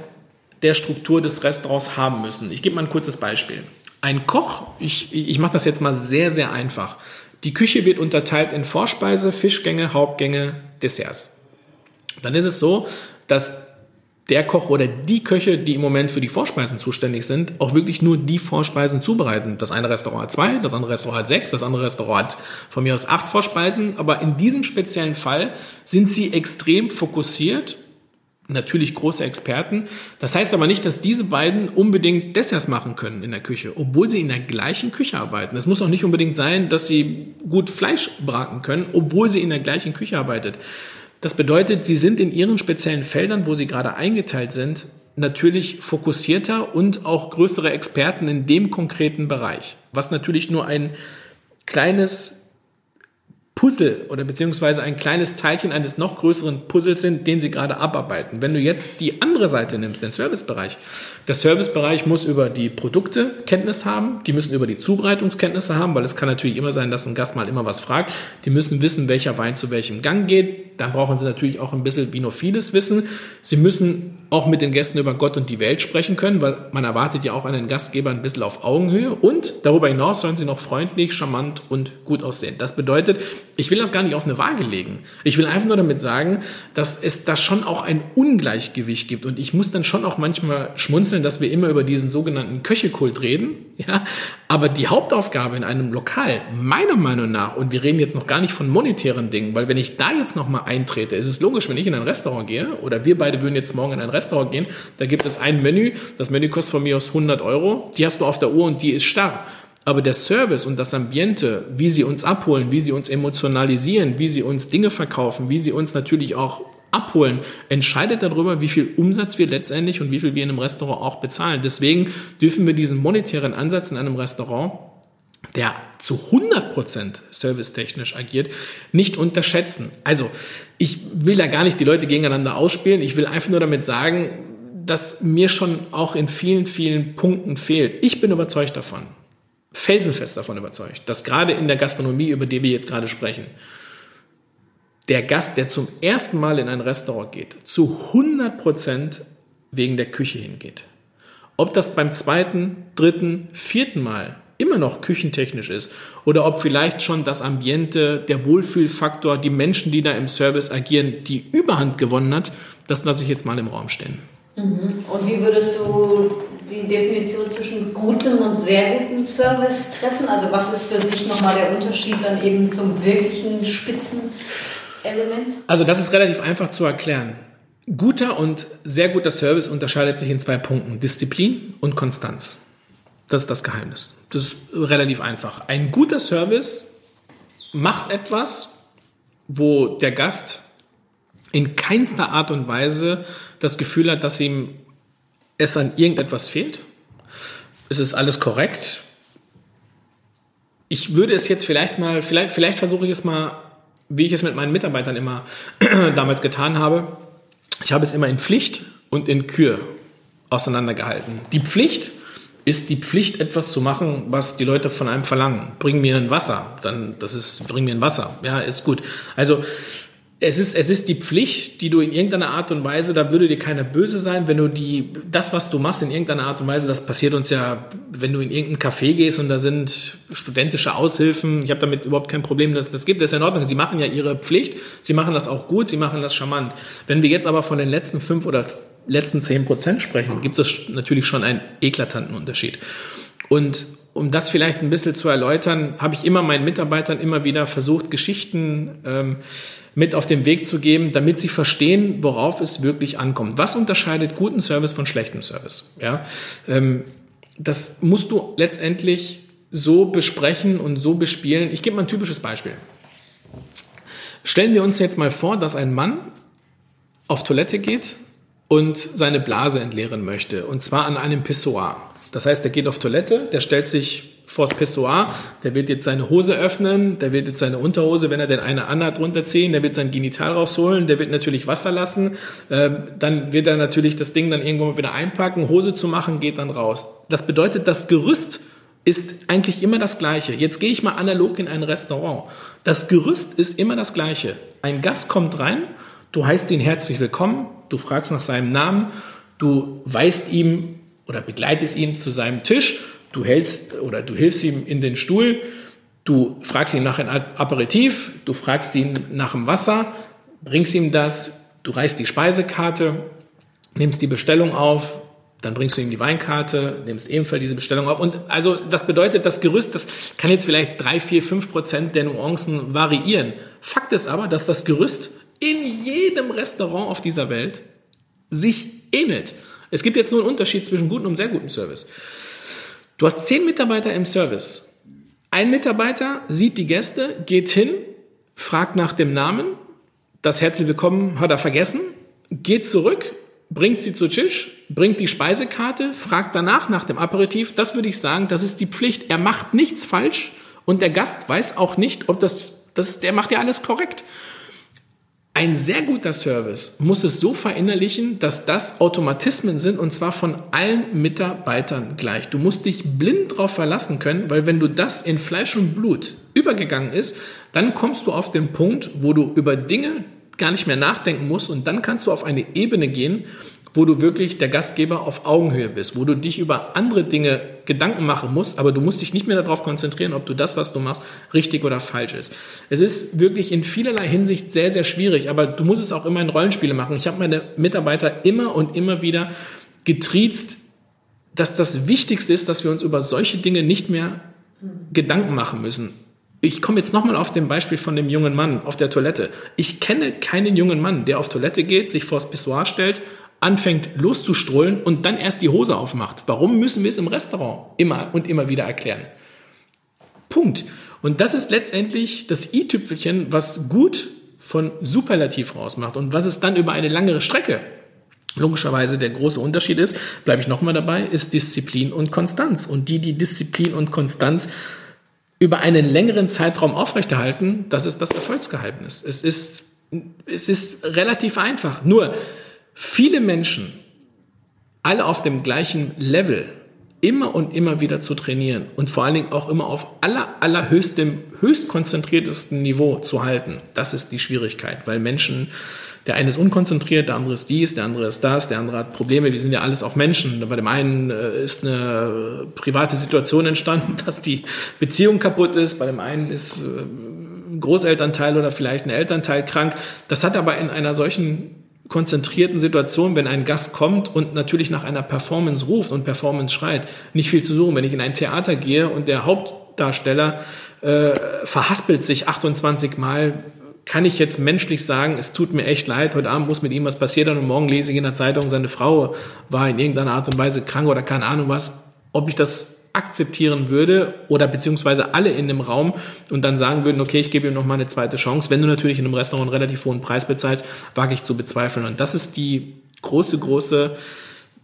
der Struktur des Restaurants haben müssen. Ich gebe mal ein kurzes Beispiel. Ein Koch, ich, ich mache das jetzt mal sehr, sehr einfach. Die Küche wird unterteilt in Vorspeise, Fischgänge, Hauptgänge, Desserts. Dann ist es so, dass der Koch oder die Köche, die im Moment für die Vorspeisen zuständig sind, auch wirklich nur die Vorspeisen zubereiten. Das eine Restaurant hat zwei, das andere Restaurant hat sechs, das andere Restaurant hat von mir aus acht Vorspeisen. Aber in diesem speziellen Fall sind sie extrem fokussiert, natürlich große Experten. Das heißt aber nicht, dass diese beiden unbedingt Desserts machen können in der Küche, obwohl sie in der gleichen Küche arbeiten. Es muss auch nicht unbedingt sein, dass sie gut Fleisch braten können, obwohl sie in der gleichen Küche arbeitet. Das bedeutet, sie sind in ihren speziellen Feldern, wo sie gerade eingeteilt sind, natürlich fokussierter und auch größere Experten in dem konkreten Bereich, was natürlich nur ein kleines Puzzle oder beziehungsweise ein kleines Teilchen eines noch größeren Puzzles sind, den sie gerade abarbeiten. Wenn du jetzt die andere Seite nimmst, den Servicebereich, der Servicebereich muss über die Produkte Kenntnis haben, die müssen über die Zubereitungskenntnisse haben, weil es kann natürlich immer sein, dass ein Gast mal immer was fragt. Die müssen wissen, welcher Wein zu welchem Gang geht. Dann brauchen sie natürlich auch ein bisschen vieles wissen. Sie müssen auch mit den Gästen über Gott und die Welt sprechen können, weil man erwartet ja auch einen Gastgeber ein bisschen auf Augenhöhe und darüber hinaus sollen sie noch freundlich, charmant und gut aussehen. Das bedeutet, ich will das gar nicht auf eine Waage legen. Ich will einfach nur damit sagen, dass es da schon auch ein Ungleichgewicht gibt und ich muss dann schon auch manchmal schmunzeln, dass wir immer über diesen sogenannten Köchekult reden, ja, aber die Hauptaufgabe in einem Lokal, meiner Meinung nach, und wir reden jetzt noch gar nicht von monetären Dingen, weil wenn ich da jetzt nochmal eintrete, ist es logisch, wenn ich in ein Restaurant gehe oder wir beide würden jetzt morgen in ein Restaurant gehen, da gibt es ein Menü, das Menü kostet von mir aus 100 Euro, die hast du auf der Uhr und die ist starr. Aber der Service und das Ambiente, wie sie uns abholen, wie sie uns emotionalisieren, wie sie uns Dinge verkaufen, wie sie uns natürlich auch abholen, entscheidet darüber, wie viel Umsatz wir letztendlich und wie viel wir in einem Restaurant auch bezahlen. Deswegen dürfen wir diesen monetären Ansatz in einem Restaurant der zu 100% servicetechnisch agiert, nicht unterschätzen. Also, ich will da gar nicht die Leute gegeneinander ausspielen. Ich will einfach nur damit sagen, dass mir schon auch in vielen, vielen Punkten fehlt. Ich bin überzeugt davon, felsenfest davon überzeugt, dass gerade in der Gastronomie, über die wir jetzt gerade sprechen, der Gast, der zum ersten Mal in ein Restaurant geht, zu 100% wegen der Küche hingeht. Ob das beim zweiten, dritten, vierten Mal immer noch küchentechnisch ist oder ob vielleicht schon das Ambiente, der Wohlfühlfaktor, die Menschen, die da im Service agieren, die Überhand gewonnen hat, das lasse ich jetzt mal im Raum stehen. Mhm. Und wie würdest du die Definition zwischen gutem und sehr gutem Service treffen? Also was ist für dich nochmal der Unterschied dann eben zum wirklichen Spitzenelement? Also das ist relativ einfach zu erklären. Guter und sehr guter Service unterscheidet sich in zwei Punkten, Disziplin und Konstanz. Das ist das Geheimnis. Das ist relativ einfach. Ein guter Service macht etwas, wo der Gast in keinster Art und Weise das Gefühl hat, dass ihm es an irgendetwas fehlt. Es ist alles korrekt. ich würde es jetzt vielleicht mal, vielleicht, vielleicht versuche ich es mal, wie ich es mit meinen Mitarbeitern immer damals getan habe. Ich habe es immer in Pflicht und in Kür auseinandergehalten. Die Pflicht ist die Pflicht, etwas zu machen, was die Leute von einem verlangen. Bring mir ein Wasser, dann das ist, bring mir ein Wasser, ja, ist gut. Also es ist, es ist die Pflicht, die du in irgendeiner Art und Weise, da würde dir keiner böse sein, wenn du die, das, was du machst in irgendeiner Art und Weise, das passiert uns ja, wenn du in irgendein Café gehst und da sind studentische Aushilfen, ich habe damit überhaupt kein Problem, dass das gibt, das ist ja in Ordnung. Sie machen ja ihre Pflicht, sie machen das auch gut, sie machen das charmant. Wenn wir jetzt aber von den letzten fünf oder letzten zehn Prozent sprechen, gibt es natürlich schon einen eklatanten Unterschied. Und um das vielleicht ein bisschen zu erläutern, habe ich immer meinen Mitarbeitern immer wieder versucht, Geschichten ähm, mit auf den Weg zu geben, damit sie verstehen, worauf es wirklich ankommt. Was unterscheidet guten Service von schlechtem Service? Ja, ähm, das musst du letztendlich so besprechen und so bespielen. Ich gebe mal ein typisches Beispiel. Stellen wir uns jetzt mal vor, dass ein Mann auf Toilette geht und seine Blase entleeren möchte, und zwar an einem Pissoir. Das heißt, er geht auf Toilette, der stellt sich vors Pissoir, der wird jetzt seine Hose öffnen, der wird jetzt seine Unterhose, wenn er denn eine anhat, runterziehen, der wird sein Genital rausholen, der wird natürlich Wasser lassen, ähm, dann wird er natürlich das Ding dann irgendwo mal wieder einpacken, Hose zu machen, geht dann raus. Das bedeutet, das Gerüst ist eigentlich immer das gleiche. Jetzt gehe ich mal analog in ein Restaurant. Das Gerüst ist immer das gleiche. Ein Gast kommt rein, du heißt ihn herzlich willkommen, du fragst nach seinem Namen, du weist ihm oder begleitest ihn zu seinem Tisch du hältst oder du hilfst ihm in den Stuhl, du fragst ihn nach einem Aperitif, du fragst ihn nach dem Wasser, bringst ihm das, du reißt die Speisekarte, nimmst die Bestellung auf, dann bringst du ihm die Weinkarte, nimmst ebenfalls diese Bestellung auf. Und also das bedeutet, das Gerüst, das kann jetzt vielleicht drei, vier, fünf Prozent der Nuancen variieren. Fakt ist aber, dass das Gerüst in jedem Restaurant auf dieser Welt sich ähnelt. Es gibt jetzt nur einen Unterschied zwischen gutem und sehr gutem Service. Du hast zehn Mitarbeiter im Service. Ein Mitarbeiter sieht die Gäste, geht hin, fragt nach dem Namen, das Herzlich Willkommen hat er vergessen, geht zurück, bringt sie zu Tisch, bringt die Speisekarte, fragt danach nach dem Aperitif. Das würde ich sagen, das ist die Pflicht. Er macht nichts falsch und der Gast weiß auch nicht, ob das, das der macht ja alles korrekt. Ein sehr guter Service muss es so verinnerlichen, dass das Automatismen sind und zwar von allen Mitarbeitern gleich. Du musst dich blind darauf verlassen können, weil wenn du das in Fleisch und Blut übergegangen ist, dann kommst du auf den Punkt, wo du über Dinge gar nicht mehr nachdenken musst und dann kannst du auf eine Ebene gehen, wo du wirklich der Gastgeber auf Augenhöhe bist, wo du dich über andere Dinge Gedanken machen musst, aber du musst dich nicht mehr darauf konzentrieren, ob du das, was du machst, richtig oder falsch ist. Es ist wirklich in vielerlei Hinsicht sehr, sehr schwierig, aber du musst es auch immer in Rollenspiele machen. Ich habe meine Mitarbeiter immer und immer wieder getriezt, dass das Wichtigste ist, dass wir uns über solche Dinge nicht mehr Gedanken machen müssen. Ich komme jetzt nochmal auf dem Beispiel von dem jungen Mann auf der Toilette. Ich kenne keinen jungen Mann, der auf Toilette geht, sich vors Pissoir stellt anfängt loszustrollen und dann erst die Hose aufmacht. Warum müssen wir es im Restaurant immer und immer wieder erklären? Punkt. Und das ist letztendlich das i-Tüpfelchen, was gut von Superlativ rausmacht und was es dann über eine langere Strecke logischerweise der große Unterschied ist, bleibe ich nochmal dabei, ist Disziplin und Konstanz. Und die, die Disziplin und Konstanz über einen längeren Zeitraum aufrechterhalten, das ist das Erfolgsgeheimnis. Es ist, es ist relativ einfach. Nur, viele Menschen alle auf dem gleichen Level immer und immer wieder zu trainieren und vor allen Dingen auch immer auf aller, allerhöchstem, höchst konzentriertesten Niveau zu halten. Das ist die Schwierigkeit, weil Menschen, der eine ist unkonzentriert, der andere ist dies, der andere ist das, der andere hat Probleme. Wir sind ja alles auch Menschen. Bei dem einen äh, ist eine private Situation entstanden, dass die Beziehung kaputt ist. Bei dem einen ist äh, ein Großelternteil oder vielleicht ein Elternteil krank. Das hat aber in einer solchen konzentrierten Situation, wenn ein Gast kommt und natürlich nach einer Performance ruft und Performance schreit, nicht viel zu suchen. Wenn ich in ein Theater gehe und der Hauptdarsteller äh, verhaspelt sich 28 Mal, kann ich jetzt menschlich sagen, es tut mir echt leid, heute Abend muss mit ihm was passiert und morgen lese ich in der Zeitung, seine Frau war in irgendeiner Art und Weise krank oder keine Ahnung was. Ob ich das akzeptieren würde oder beziehungsweise alle in dem Raum und dann sagen würden, okay, ich gebe ihm noch mal eine zweite Chance. Wenn du natürlich in einem Restaurant einen relativ hohen Preis bezahlst, wage ich zu bezweifeln. Und das ist die große, große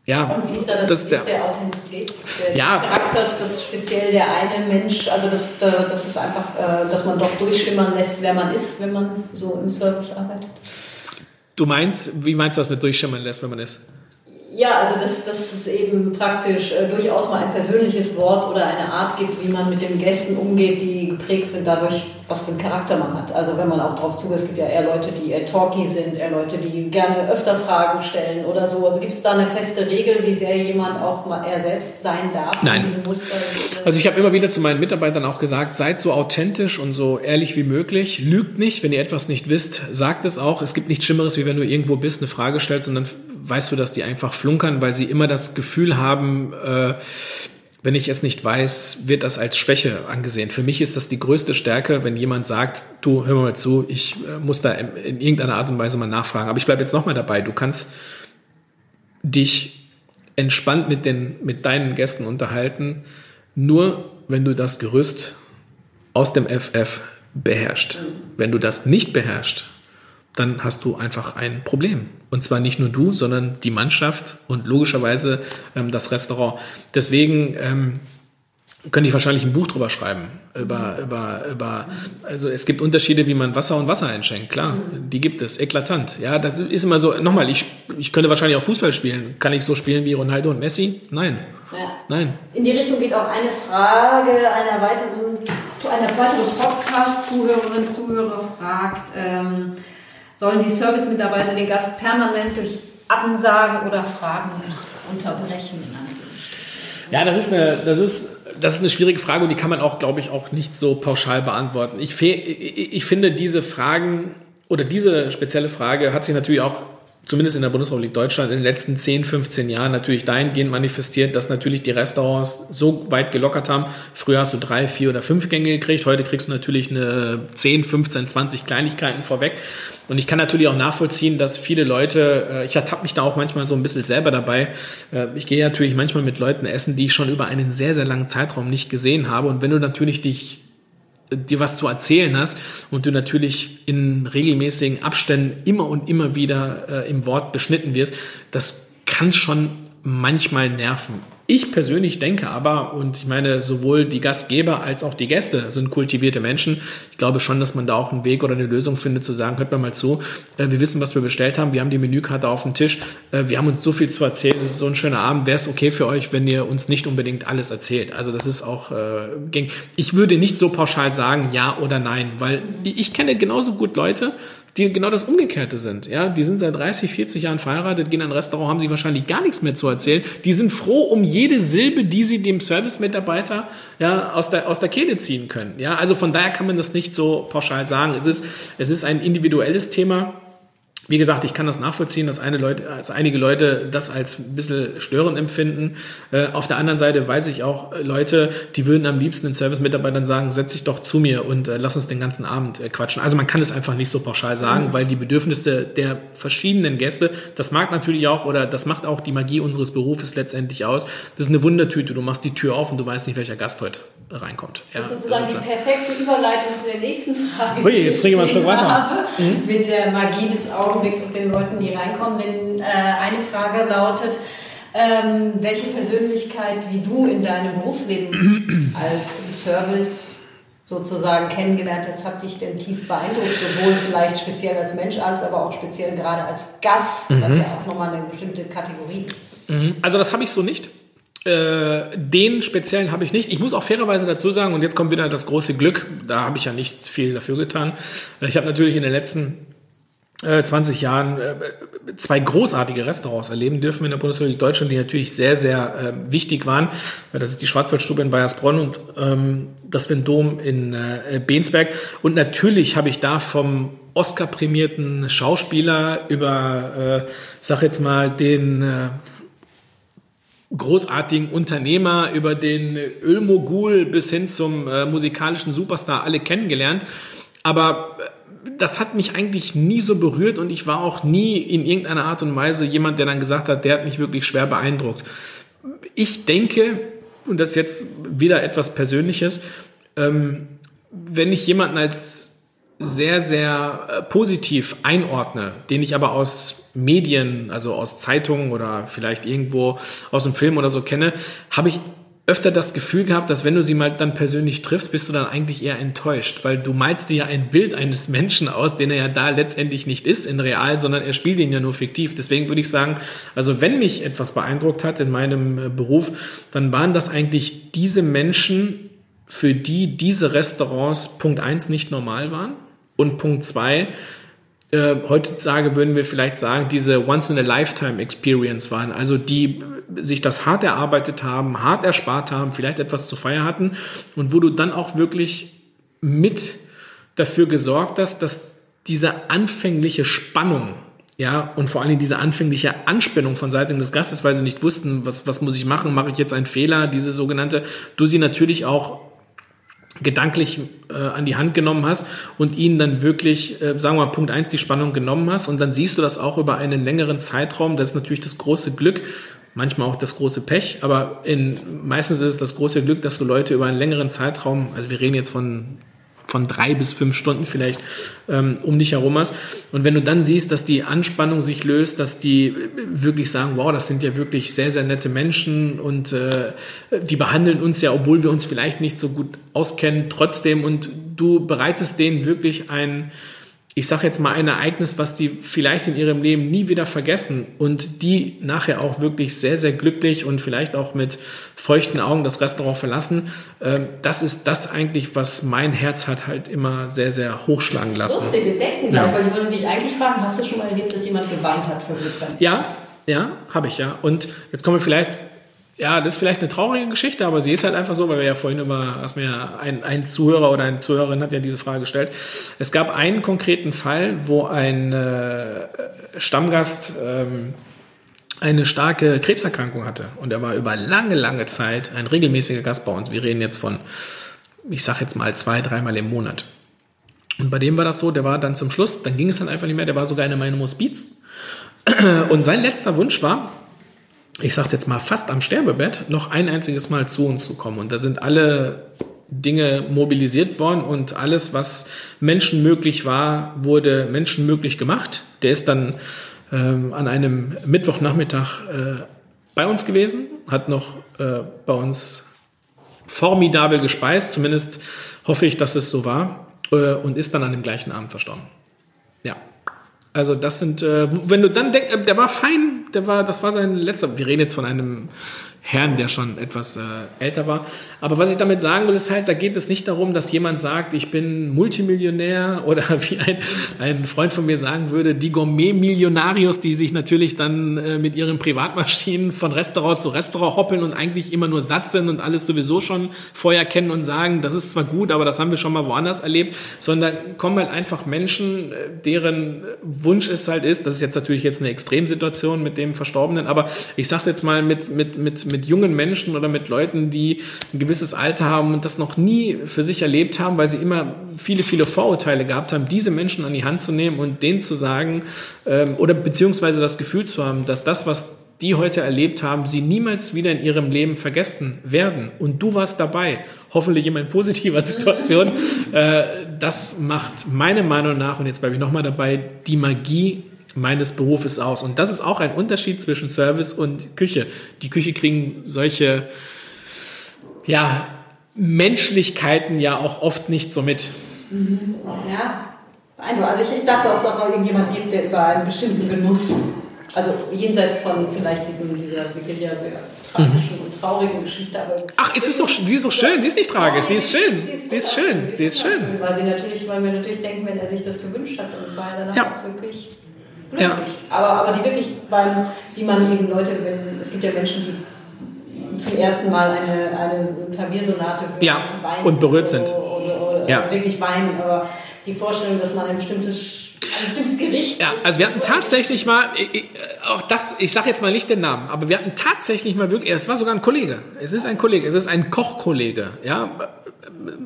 Ja, Und wie ist da das, das ist der, Gewicht der Authentizität? Der Ja. des Charakters, dass speziell der eine Mensch, also das, das ist einfach, äh, dass man doch durchschimmern lässt, wer man ist, wenn man so im Service arbeitet. du meinst, wie meinst du das mit durchschimmern lässt, wenn man ist? Ja, also dass, dass es eben praktisch äh, durchaus mal ein persönliches Wort oder eine Art gibt, wie man mit den Gästen umgeht, die geprägt sind dadurch, was für einen Charakter man hat. Also wenn man auch darauf zugeht, es gibt ja eher Leute, die eher talky sind, eher Leute, die gerne öfter Fragen stellen oder so. Also gibt es da eine feste Regel, wie sehr jemand auch mal er selbst sein darf Nein. in diesem Muster? Also ich habe immer wieder zu meinen Mitarbeitern auch gesagt, seid so authentisch und so ehrlich wie möglich. Lügt nicht, wenn ihr etwas nicht wisst, sagt es auch. Es gibt nichts Schlimmeres, wie wenn du irgendwo bist, eine Frage stellst und dann weißt du, dass die einfach flunkern, weil sie immer das Gefühl haben, äh, wenn ich es nicht weiß, wird das als Schwäche angesehen. Für mich ist das die größte Stärke, wenn jemand sagt, du, hör mal zu, ich äh, muss da in, in irgendeiner Art und Weise mal nachfragen. Aber ich bleibe jetzt nochmal dabei. Du kannst dich entspannt mit, den, mit deinen Gästen unterhalten, nur wenn du das Gerüst aus dem FF beherrscht. Wenn du das nicht beherrschst, dann hast du einfach ein Problem. Und zwar nicht nur du, sondern die Mannschaft und logischerweise ähm, das Restaurant. Deswegen ähm, könnte ich wahrscheinlich ein Buch drüber schreiben. Über, über, über, also es gibt Unterschiede, wie man Wasser und Wasser einschenkt. Klar, die gibt es. Eklatant. Ja, das ist immer so. Nochmal, ich, ich könnte wahrscheinlich auch Fußball spielen. Kann ich so spielen wie Ronaldo und Messi? Nein. Ja. Nein. In die Richtung geht auch eine Frage einer weiteren, einer weiteren Podcast-Zuhörerin, Zuhörer fragt, ähm, sollen die Service-Mitarbeiter den Gast permanent durch Ansagen oder Fragen unterbrechen? Ja, das ist eine, das ist, das ist eine schwierige Frage und die kann man auch, glaube ich, auch nicht so pauschal beantworten. Ich, ich finde, diese Fragen oder diese spezielle Frage hat sich natürlich auch zumindest in der Bundesrepublik Deutschland in den letzten 10, 15 Jahren natürlich dahingehend manifestiert, dass natürlich die Restaurants so weit gelockert haben. Früher hast du drei, vier oder fünf Gänge gekriegt. Heute kriegst du natürlich eine 10, 15, 20 Kleinigkeiten vorweg. Und ich kann natürlich auch nachvollziehen, dass viele Leute, äh, ich ertappe mich da auch manchmal so ein bisschen selber dabei. Äh, ich gehe natürlich manchmal mit Leuten essen, die ich schon über einen sehr, sehr langen Zeitraum nicht gesehen habe. Und wenn du natürlich dich dir was zu erzählen hast und du natürlich in regelmäßigen Abständen immer und immer wieder äh, im Wort beschnitten wirst, das kann schon manchmal nerven. Ich persönlich denke aber, und ich meine, sowohl die Gastgeber als auch die Gäste sind kultivierte Menschen. Ich glaube schon, dass man da auch einen Weg oder eine Lösung findet, zu sagen, hört mal mal zu, äh, wir wissen, was wir bestellt haben, wir haben die Menükarte auf dem Tisch, äh, wir haben uns so viel zu erzählen, es ist so ein schöner Abend, wäre es okay für euch, wenn ihr uns nicht unbedingt alles erzählt. Also das ist auch äh. Ich würde nicht so pauschal sagen, ja oder nein, weil ich kenne genauso gut Leute, die genau das Umgekehrte sind. Ja, die sind seit 30, 40 Jahren verheiratet, gehen in ein Restaurant, haben sich wahrscheinlich gar nichts mehr zu erzählen. Die sind froh um jede Silbe, die sie dem Service-Mitarbeiter ja, aus, der, aus der Kehle ziehen können. Ja, also von daher kann man das nicht so pauschal sagen. Es ist, es ist ein individuelles Thema. Wie gesagt, ich kann das nachvollziehen, dass, eine Leute, dass einige Leute das als ein bisschen störend empfinden. Äh, auf der anderen Seite weiß ich auch äh, Leute, die würden am liebsten den Service-Mitarbeitern sagen, setz dich doch zu mir und äh, lass uns den ganzen Abend äh, quatschen. Also man kann es einfach nicht so pauschal sagen, weil die Bedürfnisse der verschiedenen Gäste, das mag natürlich auch oder das macht auch die Magie unseres Berufes letztendlich aus. Das ist eine Wundertüte. Du machst die Tür auf und du weißt nicht, welcher Gast heute reinkommt. Das ist sozusagen das ist, die perfekte Überleitung zu der nächsten Frage. Ui, jetzt trinke ich mal einen Schluck Wasser. habe, Mit der Magie des Augenblicks und den Leuten, die reinkommen. Denn äh, eine Frage lautet, ähm, welche Persönlichkeit, die du in deinem Berufsleben als Service sozusagen kennengelernt hast, hat dich denn tief beeindruckt, sowohl vielleicht speziell als Mensch, als aber auch speziell gerade als Gast, was ja auch nochmal eine bestimmte Kategorie ist. Also das habe ich so nicht. Äh, den speziellen habe ich nicht. Ich muss auch fairerweise dazu sagen, und jetzt kommt wieder das große Glück, da habe ich ja nicht viel dafür getan. Ich habe natürlich in den letzten äh, 20 Jahren äh, zwei großartige Restaurants erleben dürfen in der Bundesrepublik Deutschland, die natürlich sehr, sehr äh, wichtig waren. Das ist die Schwarzwaldstube in Bayersbronn und ähm, das Vendom in äh, Bensberg. Und natürlich habe ich da vom Oscar-prämierten Schauspieler über, äh, sag jetzt mal, den äh, großartigen Unternehmer, über den Ölmogul bis hin zum äh, musikalischen Superstar alle kennengelernt. Aber äh, das hat mich eigentlich nie so berührt und ich war auch nie in irgendeiner Art und Weise jemand, der dann gesagt hat, der hat mich wirklich schwer beeindruckt. Ich denke, und das ist jetzt wieder etwas Persönliches, ähm, wenn ich jemanden als sehr, sehr äh, positiv einordne, den ich aber aus Medien, also aus Zeitungen oder vielleicht irgendwo aus dem Film oder so kenne, habe ich öfter das Gefühl gehabt, dass wenn du sie mal dann persönlich triffst, bist du dann eigentlich eher enttäuscht, weil du malst dir ja ein Bild eines Menschen aus, den er ja da letztendlich nicht ist in real, sondern er spielt ihn ja nur fiktiv. Deswegen würde ich sagen, also wenn mich etwas beeindruckt hat in meinem äh, Beruf, dann waren das eigentlich diese Menschen, für die diese Restaurants Punkt eins nicht normal waren und Punkt zwei äh, heutzutage würden wir vielleicht sagen, diese Once-in-a-Lifetime-Experience waren, also die sich das hart erarbeitet haben, hart erspart haben, vielleicht etwas zu feiern hatten und wo du dann auch wirklich mit dafür gesorgt hast, dass diese anfängliche Spannung, ja, und vor allem diese anfängliche Anspannung von Seiten des Gastes, weil sie nicht wussten, was, was muss ich machen, mache ich jetzt einen Fehler, diese sogenannte, du sie natürlich auch gedanklich äh, an die Hand genommen hast und ihnen dann wirklich, äh, sagen wir mal, Punkt eins die Spannung genommen hast und dann siehst du das auch über einen längeren Zeitraum. Das ist natürlich das große Glück, manchmal auch das große Pech, aber in, meistens ist es das große Glück, dass du Leute über einen längeren Zeitraum, also wir reden jetzt von von drei bis fünf Stunden vielleicht ähm, um dich herum hast. Und wenn du dann siehst, dass die Anspannung sich löst, dass die wirklich sagen, wow, das sind ja wirklich sehr, sehr nette Menschen und äh, die behandeln uns ja, obwohl wir uns vielleicht nicht so gut auskennen, trotzdem und du bereitest denen wirklich ein ich sage jetzt mal ein Ereignis, was die vielleicht in ihrem Leben nie wieder vergessen und die nachher auch wirklich sehr, sehr glücklich und vielleicht auch mit feuchten Augen das Restaurant verlassen. Ähm, das ist das eigentlich, was mein Herz hat halt immer sehr, sehr hochschlagen lassen. Lustig, wir denken gleich, ja. weil ich würde dich eigentlich fragen, hast du schon mal erlebt, dass jemand geweint hat für Glück? Ja, ja, habe ich ja. Und jetzt kommen wir vielleicht ja, das ist vielleicht eine traurige Geschichte, aber sie ist halt einfach so, weil wir ja vorhin über, hast mir ein, ein Zuhörer oder eine Zuhörerin hat ja diese Frage gestellt. Es gab einen konkreten Fall, wo ein äh, Stammgast ähm, eine starke Krebserkrankung hatte und er war über lange, lange Zeit ein regelmäßiger Gast bei uns. Wir reden jetzt von, ich sag jetzt mal zwei, dreimal im Monat. Und bei dem war das so, der war dann zum Schluss, dann ging es dann einfach nicht mehr, der war sogar in meinem Hospiz. Und sein letzter Wunsch war, ich sage jetzt mal, fast am Sterbebett noch ein einziges Mal zu uns zu kommen. Und da sind alle Dinge mobilisiert worden und alles, was menschenmöglich war, wurde menschenmöglich gemacht. Der ist dann ähm, an einem Mittwochnachmittag äh, bei uns gewesen, hat noch äh, bei uns formidabel gespeist, zumindest hoffe ich, dass es so war, äh, und ist dann an dem gleichen Abend verstorben. Ja. Also das sind, äh, wenn du dann denkst, äh, der war fein, der war, das war sein letzter, wir reden jetzt von einem Herrn, der schon etwas äh, älter war. Aber was ich damit sagen will, ist halt, da geht es nicht darum, dass jemand sagt, ich bin Multimillionär oder wie ein, ein Freund von mir sagen würde, die Gourmet-Millionarios, die sich natürlich dann äh, mit ihren Privatmaschinen von Restaurant zu Restaurant hoppeln und eigentlich immer nur satt sind und alles sowieso schon vorher kennen und sagen, das ist zwar gut, aber das haben wir schon mal woanders erlebt, sondern kommen halt einfach Menschen, äh, deren Wunsch es halt ist, das ist jetzt natürlich jetzt eine Extremsituation mit dem Verstorbenen, aber ich sag's jetzt mal mit, mit, mit mit jungen Menschen oder mit Leuten, die ein gewisses Alter haben und das noch nie für sich erlebt haben, weil sie immer viele, viele Vorurteile gehabt haben, diese Menschen an die Hand zu nehmen und denen zu sagen ähm, oder beziehungsweise das Gefühl zu haben, dass das, was die heute erlebt haben, sie niemals wieder in ihrem Leben vergessen werden. Und du warst dabei, hoffentlich in einer positiver Situation. Äh, das macht meiner Meinung nach, und jetzt bleibe ich nochmal dabei, die Magie meines Berufes aus. Und das ist auch ein Unterschied zwischen Service und Küche. Die Küche kriegen solche, ja, Menschlichkeiten ja auch oft nicht so mit. Mhm. Ja, also ich, ich dachte, ob es auch irgendjemand gibt, der über einen bestimmten Genuss, also jenseits von vielleicht diesem, dieser wirklich ja sehr tragischen mhm. und traurigen Geschichte. Aber Ach, ist es doch, sie ist doch schön, sie ist nicht tragisch, sie ist schön, sie ist, ist schön, sie ist schön. Weil, sie natürlich, weil wir natürlich denken, wenn er sich das gewünscht hat und weil er dann ja. auch wirklich glücklich. Ja. Aber, aber die wirklich beim, wie man eben Leute, wenn, es gibt ja Menschen, die zum ersten Mal eine, eine Klaviersonate ja, weinen und berührt sind. Oder, oder, ja. wirklich weinen, aber die Vorstellung, dass man ein bestimmtes ein bestimmtes Gericht ja, Also wir hatten tatsächlich mal, auch das, ich sage jetzt mal nicht den Namen, aber wir hatten tatsächlich mal wirklich, es war sogar ein Kollege, es ist ein Kollege, es ist ein Kochkollege, ja,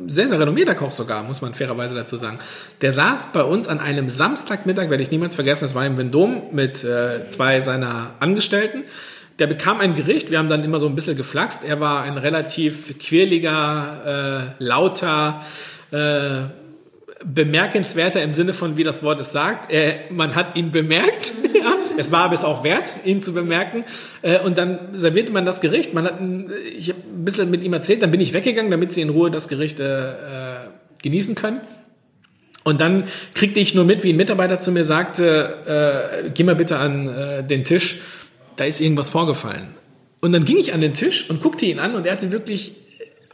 sehr, sehr renommierter Koch sogar, muss man fairerweise dazu sagen. Der saß bei uns an einem Samstagmittag, werde ich niemals vergessen, es war im Vendom mit äh, zwei seiner Angestellten. Der bekam ein Gericht, wir haben dann immer so ein bisschen geflaxt. Er war ein relativ quirliger, äh, lauter, äh, bemerkenswerter im Sinne von, wie das Wort es sagt. Äh, man hat ihn bemerkt. ja, es war aber es auch wert, ihn zu bemerken. Äh, und dann servierte man das Gericht. Man hat, ein, ich habe ein bisschen mit ihm erzählt, dann bin ich weggegangen, damit sie in Ruhe das Gericht äh, äh, genießen können. Und dann kriegte ich nur mit, wie ein Mitarbeiter zu mir sagte, äh, geh mal bitte an äh, den Tisch, da ist irgendwas vorgefallen. Und dann ging ich an den Tisch und guckte ihn an und er hatte wirklich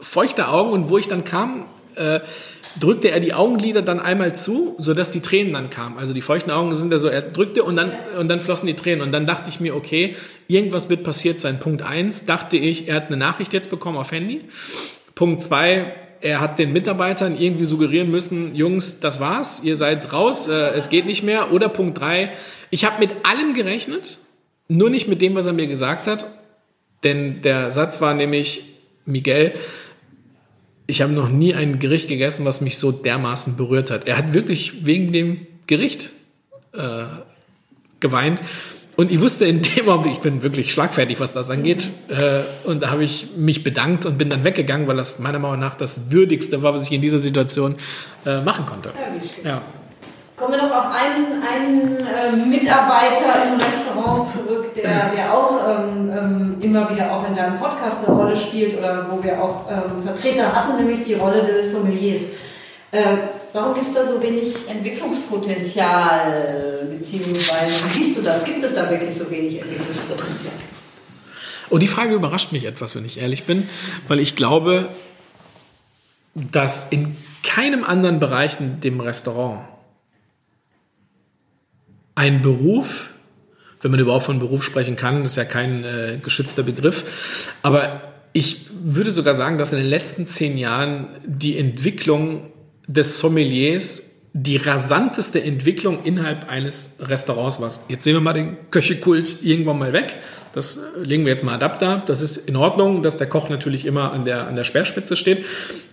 feuchte Augen und wo ich dann kam, äh, drückte er die Augenlider dann einmal zu, sodass die Tränen dann kamen. Also die feuchten Augen sind ja so, er drückte und dann, und dann flossen die Tränen. Und dann dachte ich mir, okay, irgendwas wird passiert sein. Punkt eins dachte ich, er hat eine Nachricht jetzt bekommen auf Handy. Punkt zwei er hat den Mitarbeitern irgendwie suggerieren müssen, Jungs, das war's, ihr seid raus, äh, es geht nicht mehr. Oder Punkt drei ich habe mit allem gerechnet, nur nicht mit dem, was er mir gesagt hat. Denn der Satz war nämlich, Miguel, ich habe noch nie ein Gericht gegessen, was mich so dermaßen berührt hat. Er hat wirklich wegen dem Gericht äh, geweint. Und ich wusste in dem Augenblick, ich bin wirklich schlagfertig, was das angeht. Äh, und da habe ich mich bedankt und bin dann weggegangen, weil das meiner Meinung nach das Würdigste war, was ich in dieser Situation äh, machen konnte. Ja. Kommen wir noch auf einen, einen äh, Mitarbeiter im Restaurant zurück, der, der auch ähm, ähm, immer wieder auch in deinem Podcast eine Rolle spielt oder wo wir auch ähm, Vertreter hatten, nämlich die Rolle des Sommeliers. Äh, warum gibt es da so wenig Entwicklungspotenzial? Beziehungsweise, wie siehst du das? Gibt es da wirklich so wenig Entwicklungspotenzial? Oh, die Frage überrascht mich etwas, wenn ich ehrlich bin, weil ich glaube, dass in keinem anderen Bereich in dem Restaurant ein Beruf, wenn man überhaupt von Beruf sprechen kann, ist ja kein äh, geschützter Begriff, aber ich würde sogar sagen, dass in den letzten zehn Jahren die Entwicklung des Sommeliers die rasanteste Entwicklung innerhalb eines Restaurants war. Jetzt sehen wir mal den Köchekult irgendwann mal weg. Das äh, legen wir jetzt mal adapter. Das ist in Ordnung, dass der Koch natürlich immer an der, an der Speerspitze steht.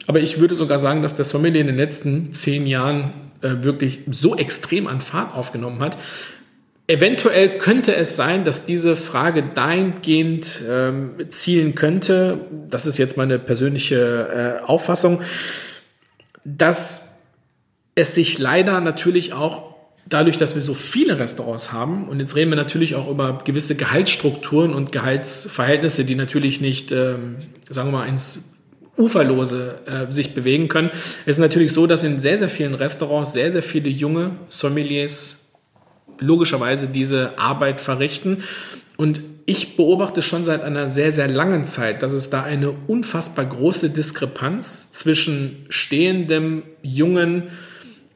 Aber ich würde sogar sagen, dass der Sommelier in den letzten zehn Jahren äh, wirklich so extrem an Fahrt aufgenommen hat. Eventuell könnte es sein, dass diese Frage dahingehend ähm, zielen könnte, das ist jetzt meine persönliche äh, Auffassung, dass es sich leider natürlich auch dadurch, dass wir so viele Restaurants haben, und jetzt reden wir natürlich auch über gewisse Gehaltsstrukturen und Gehaltsverhältnisse, die natürlich nicht, ähm, sagen wir mal, ins Uferlose äh, sich bewegen können. Es ist natürlich so, dass in sehr, sehr vielen Restaurants sehr, sehr viele junge Sommeliers logischerweise diese Arbeit verrichten. Und ich beobachte schon seit einer sehr, sehr langen Zeit, dass es da eine unfassbar große Diskrepanz zwischen stehendem, jungen,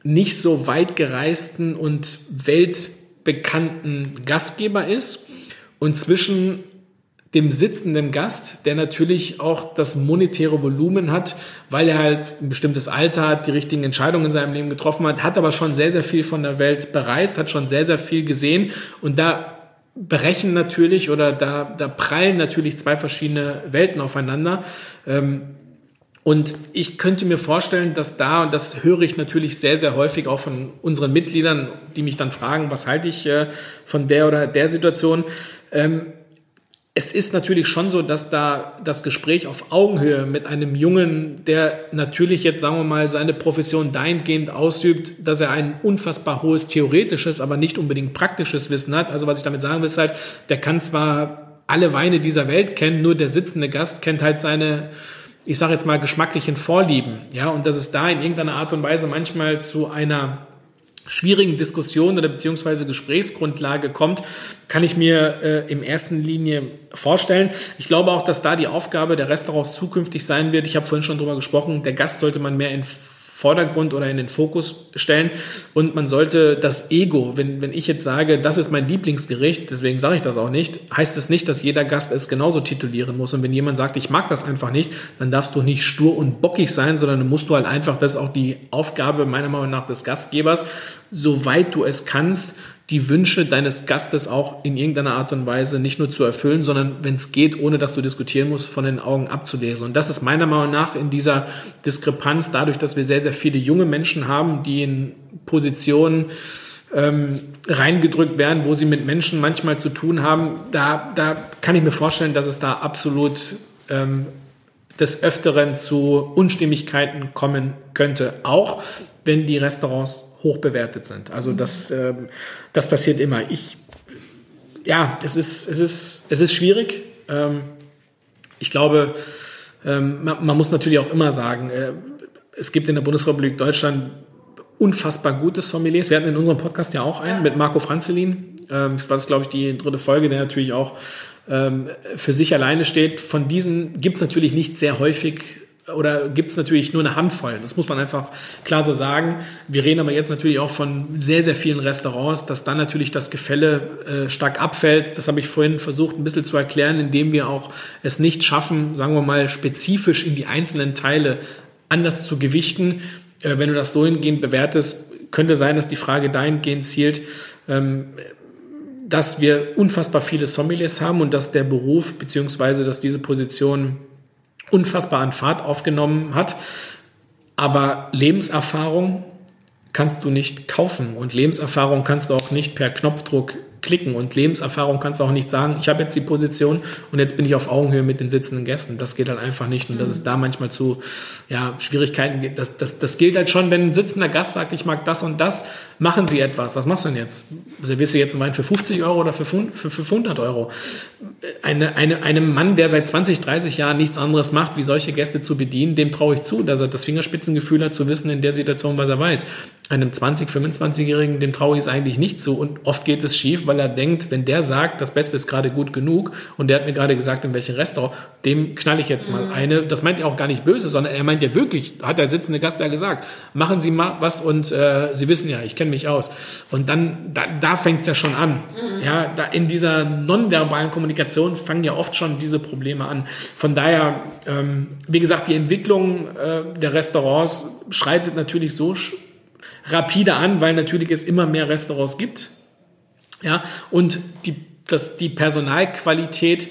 nicht so weit gereisten und weltbekannten Gastgeber ist und zwischen dem sitzenden Gast, der natürlich auch das monetäre Volumen hat, weil er halt ein bestimmtes Alter hat, die richtigen Entscheidungen in seinem Leben getroffen hat, hat aber schon sehr, sehr viel von der Welt bereist, hat schon sehr, sehr viel gesehen und da brechen natürlich oder da, da prallen natürlich zwei verschiedene Welten aufeinander. Ähm, und ich könnte mir vorstellen, dass da, und das höre ich natürlich sehr, sehr häufig auch von unseren Mitgliedern, die mich dann fragen, was halte ich äh, von der oder der Situation, ähm, es ist natürlich schon so, dass da das Gespräch auf Augenhöhe mit einem Jungen, der natürlich jetzt, sagen wir mal, seine Profession dahingehend ausübt, dass er ein unfassbar hohes theoretisches, aber nicht unbedingt praktisches Wissen hat. Also was ich damit sagen will, ist halt, der kann zwar alle Weine dieser Welt kennen, nur der sitzende Gast kennt halt seine, ich sage jetzt mal, geschmacklichen Vorlieben. Ja, und dass es da in irgendeiner Art und Weise manchmal zu einer schwierigen Diskussion oder beziehungsweise Gesprächsgrundlage kommt, kann ich mir äh, im ersten Linie vorstellen. Ich glaube auch, dass da die Aufgabe der Restaurants zukünftig sein wird. Ich habe vorhin schon drüber gesprochen, der Gast sollte man mehr in Vordergrund oder in den Fokus stellen. Und man sollte das Ego, wenn, wenn ich jetzt sage, das ist mein Lieblingsgericht, deswegen sage ich das auch nicht, heißt es nicht, dass jeder Gast es genauso titulieren muss. Und wenn jemand sagt, ich mag das einfach nicht, dann darfst du nicht stur und bockig sein, sondern musst du halt einfach, das ist auch die Aufgabe meiner Meinung nach des Gastgebers, soweit du es kannst, die Wünsche deines Gastes auch in irgendeiner Art und Weise nicht nur zu erfüllen, sondern wenn es geht, ohne dass du diskutieren musst, von den Augen abzulesen. Und das ist meiner Meinung nach in dieser Diskrepanz, dadurch, dass wir sehr, sehr viele junge Menschen haben, die in Positionen ähm, reingedrückt werden, wo sie mit Menschen manchmal zu tun haben, da, da kann ich mir vorstellen, dass es da absolut ähm, des Öfteren zu Unstimmigkeiten kommen könnte, auch wenn die Restaurants hoch bewertet sind. Also das, äh, das passiert immer. Ich, ja, es ist, es ist, es ist schwierig. Ähm, ich glaube, ähm, man, man, muss natürlich auch immer sagen, äh, es gibt in der Bundesrepublik Deutschland unfassbar gute Sommeliers. Wir hatten in unserem Podcast ja auch einen mit Marco Franzelin. Ähm, war das, glaube ich, die dritte Folge, der natürlich auch ähm, für sich alleine steht. Von diesen gibt es natürlich nicht sehr häufig oder gibt es natürlich nur eine Handvoll. Das muss man einfach klar so sagen. Wir reden aber jetzt natürlich auch von sehr, sehr vielen Restaurants, dass dann natürlich das Gefälle äh, stark abfällt. Das habe ich vorhin versucht ein bisschen zu erklären, indem wir auch es nicht schaffen, sagen wir mal, spezifisch in die einzelnen Teile anders zu gewichten. Äh, wenn du das so hingehend bewertest, könnte sein, dass die Frage dahingehend zielt, ähm, dass wir unfassbar viele Sommeliers haben und dass der Beruf beziehungsweise dass diese Position unfassbar an Fahrt aufgenommen hat. Aber Lebenserfahrung kannst du nicht kaufen und Lebenserfahrung kannst du auch nicht per Knopfdruck klicken und Lebenserfahrung kannst du auch nicht sagen, ich habe jetzt die Position und jetzt bin ich auf Augenhöhe mit den sitzenden Gästen. Das geht halt einfach nicht und mhm. dass es da manchmal zu ja, Schwierigkeiten gibt. Das, das, das gilt halt schon, wenn ein sitzender Gast sagt, ich mag das und das, machen sie etwas. Was machst du denn jetzt? Servierst du jetzt einen Wein für 50 Euro oder für, für, für 500 Euro? Eine, eine, einem Mann, der seit 20, 30 Jahren nichts anderes macht, wie solche Gäste zu bedienen, dem traue ich zu, dass er das Fingerspitzengefühl hat, zu wissen in der Situation, was er weiß. Einem 20, 25-Jährigen, dem traue ich es eigentlich nicht zu und oft geht es schief, weil er denkt, wenn der sagt, das Beste ist gerade gut genug und der hat mir gerade gesagt, in welchem Restaurant, dem knall ich jetzt mal mhm. eine. Das meint er auch gar nicht böse, sondern er meint ja wirklich, hat der sitzende Gast ja gesagt, machen Sie mal was und äh, Sie wissen ja, ich kenne mich aus. Und dann, da, da fängt es ja schon an. Mhm. Ja, da in dieser nonverbalen Kommunikation fangen ja oft schon diese Probleme an. Von daher, ähm, wie gesagt, die Entwicklung äh, der Restaurants schreitet natürlich so rapide an, weil natürlich es immer mehr Restaurants gibt. Ja, und die, das, die Personalqualität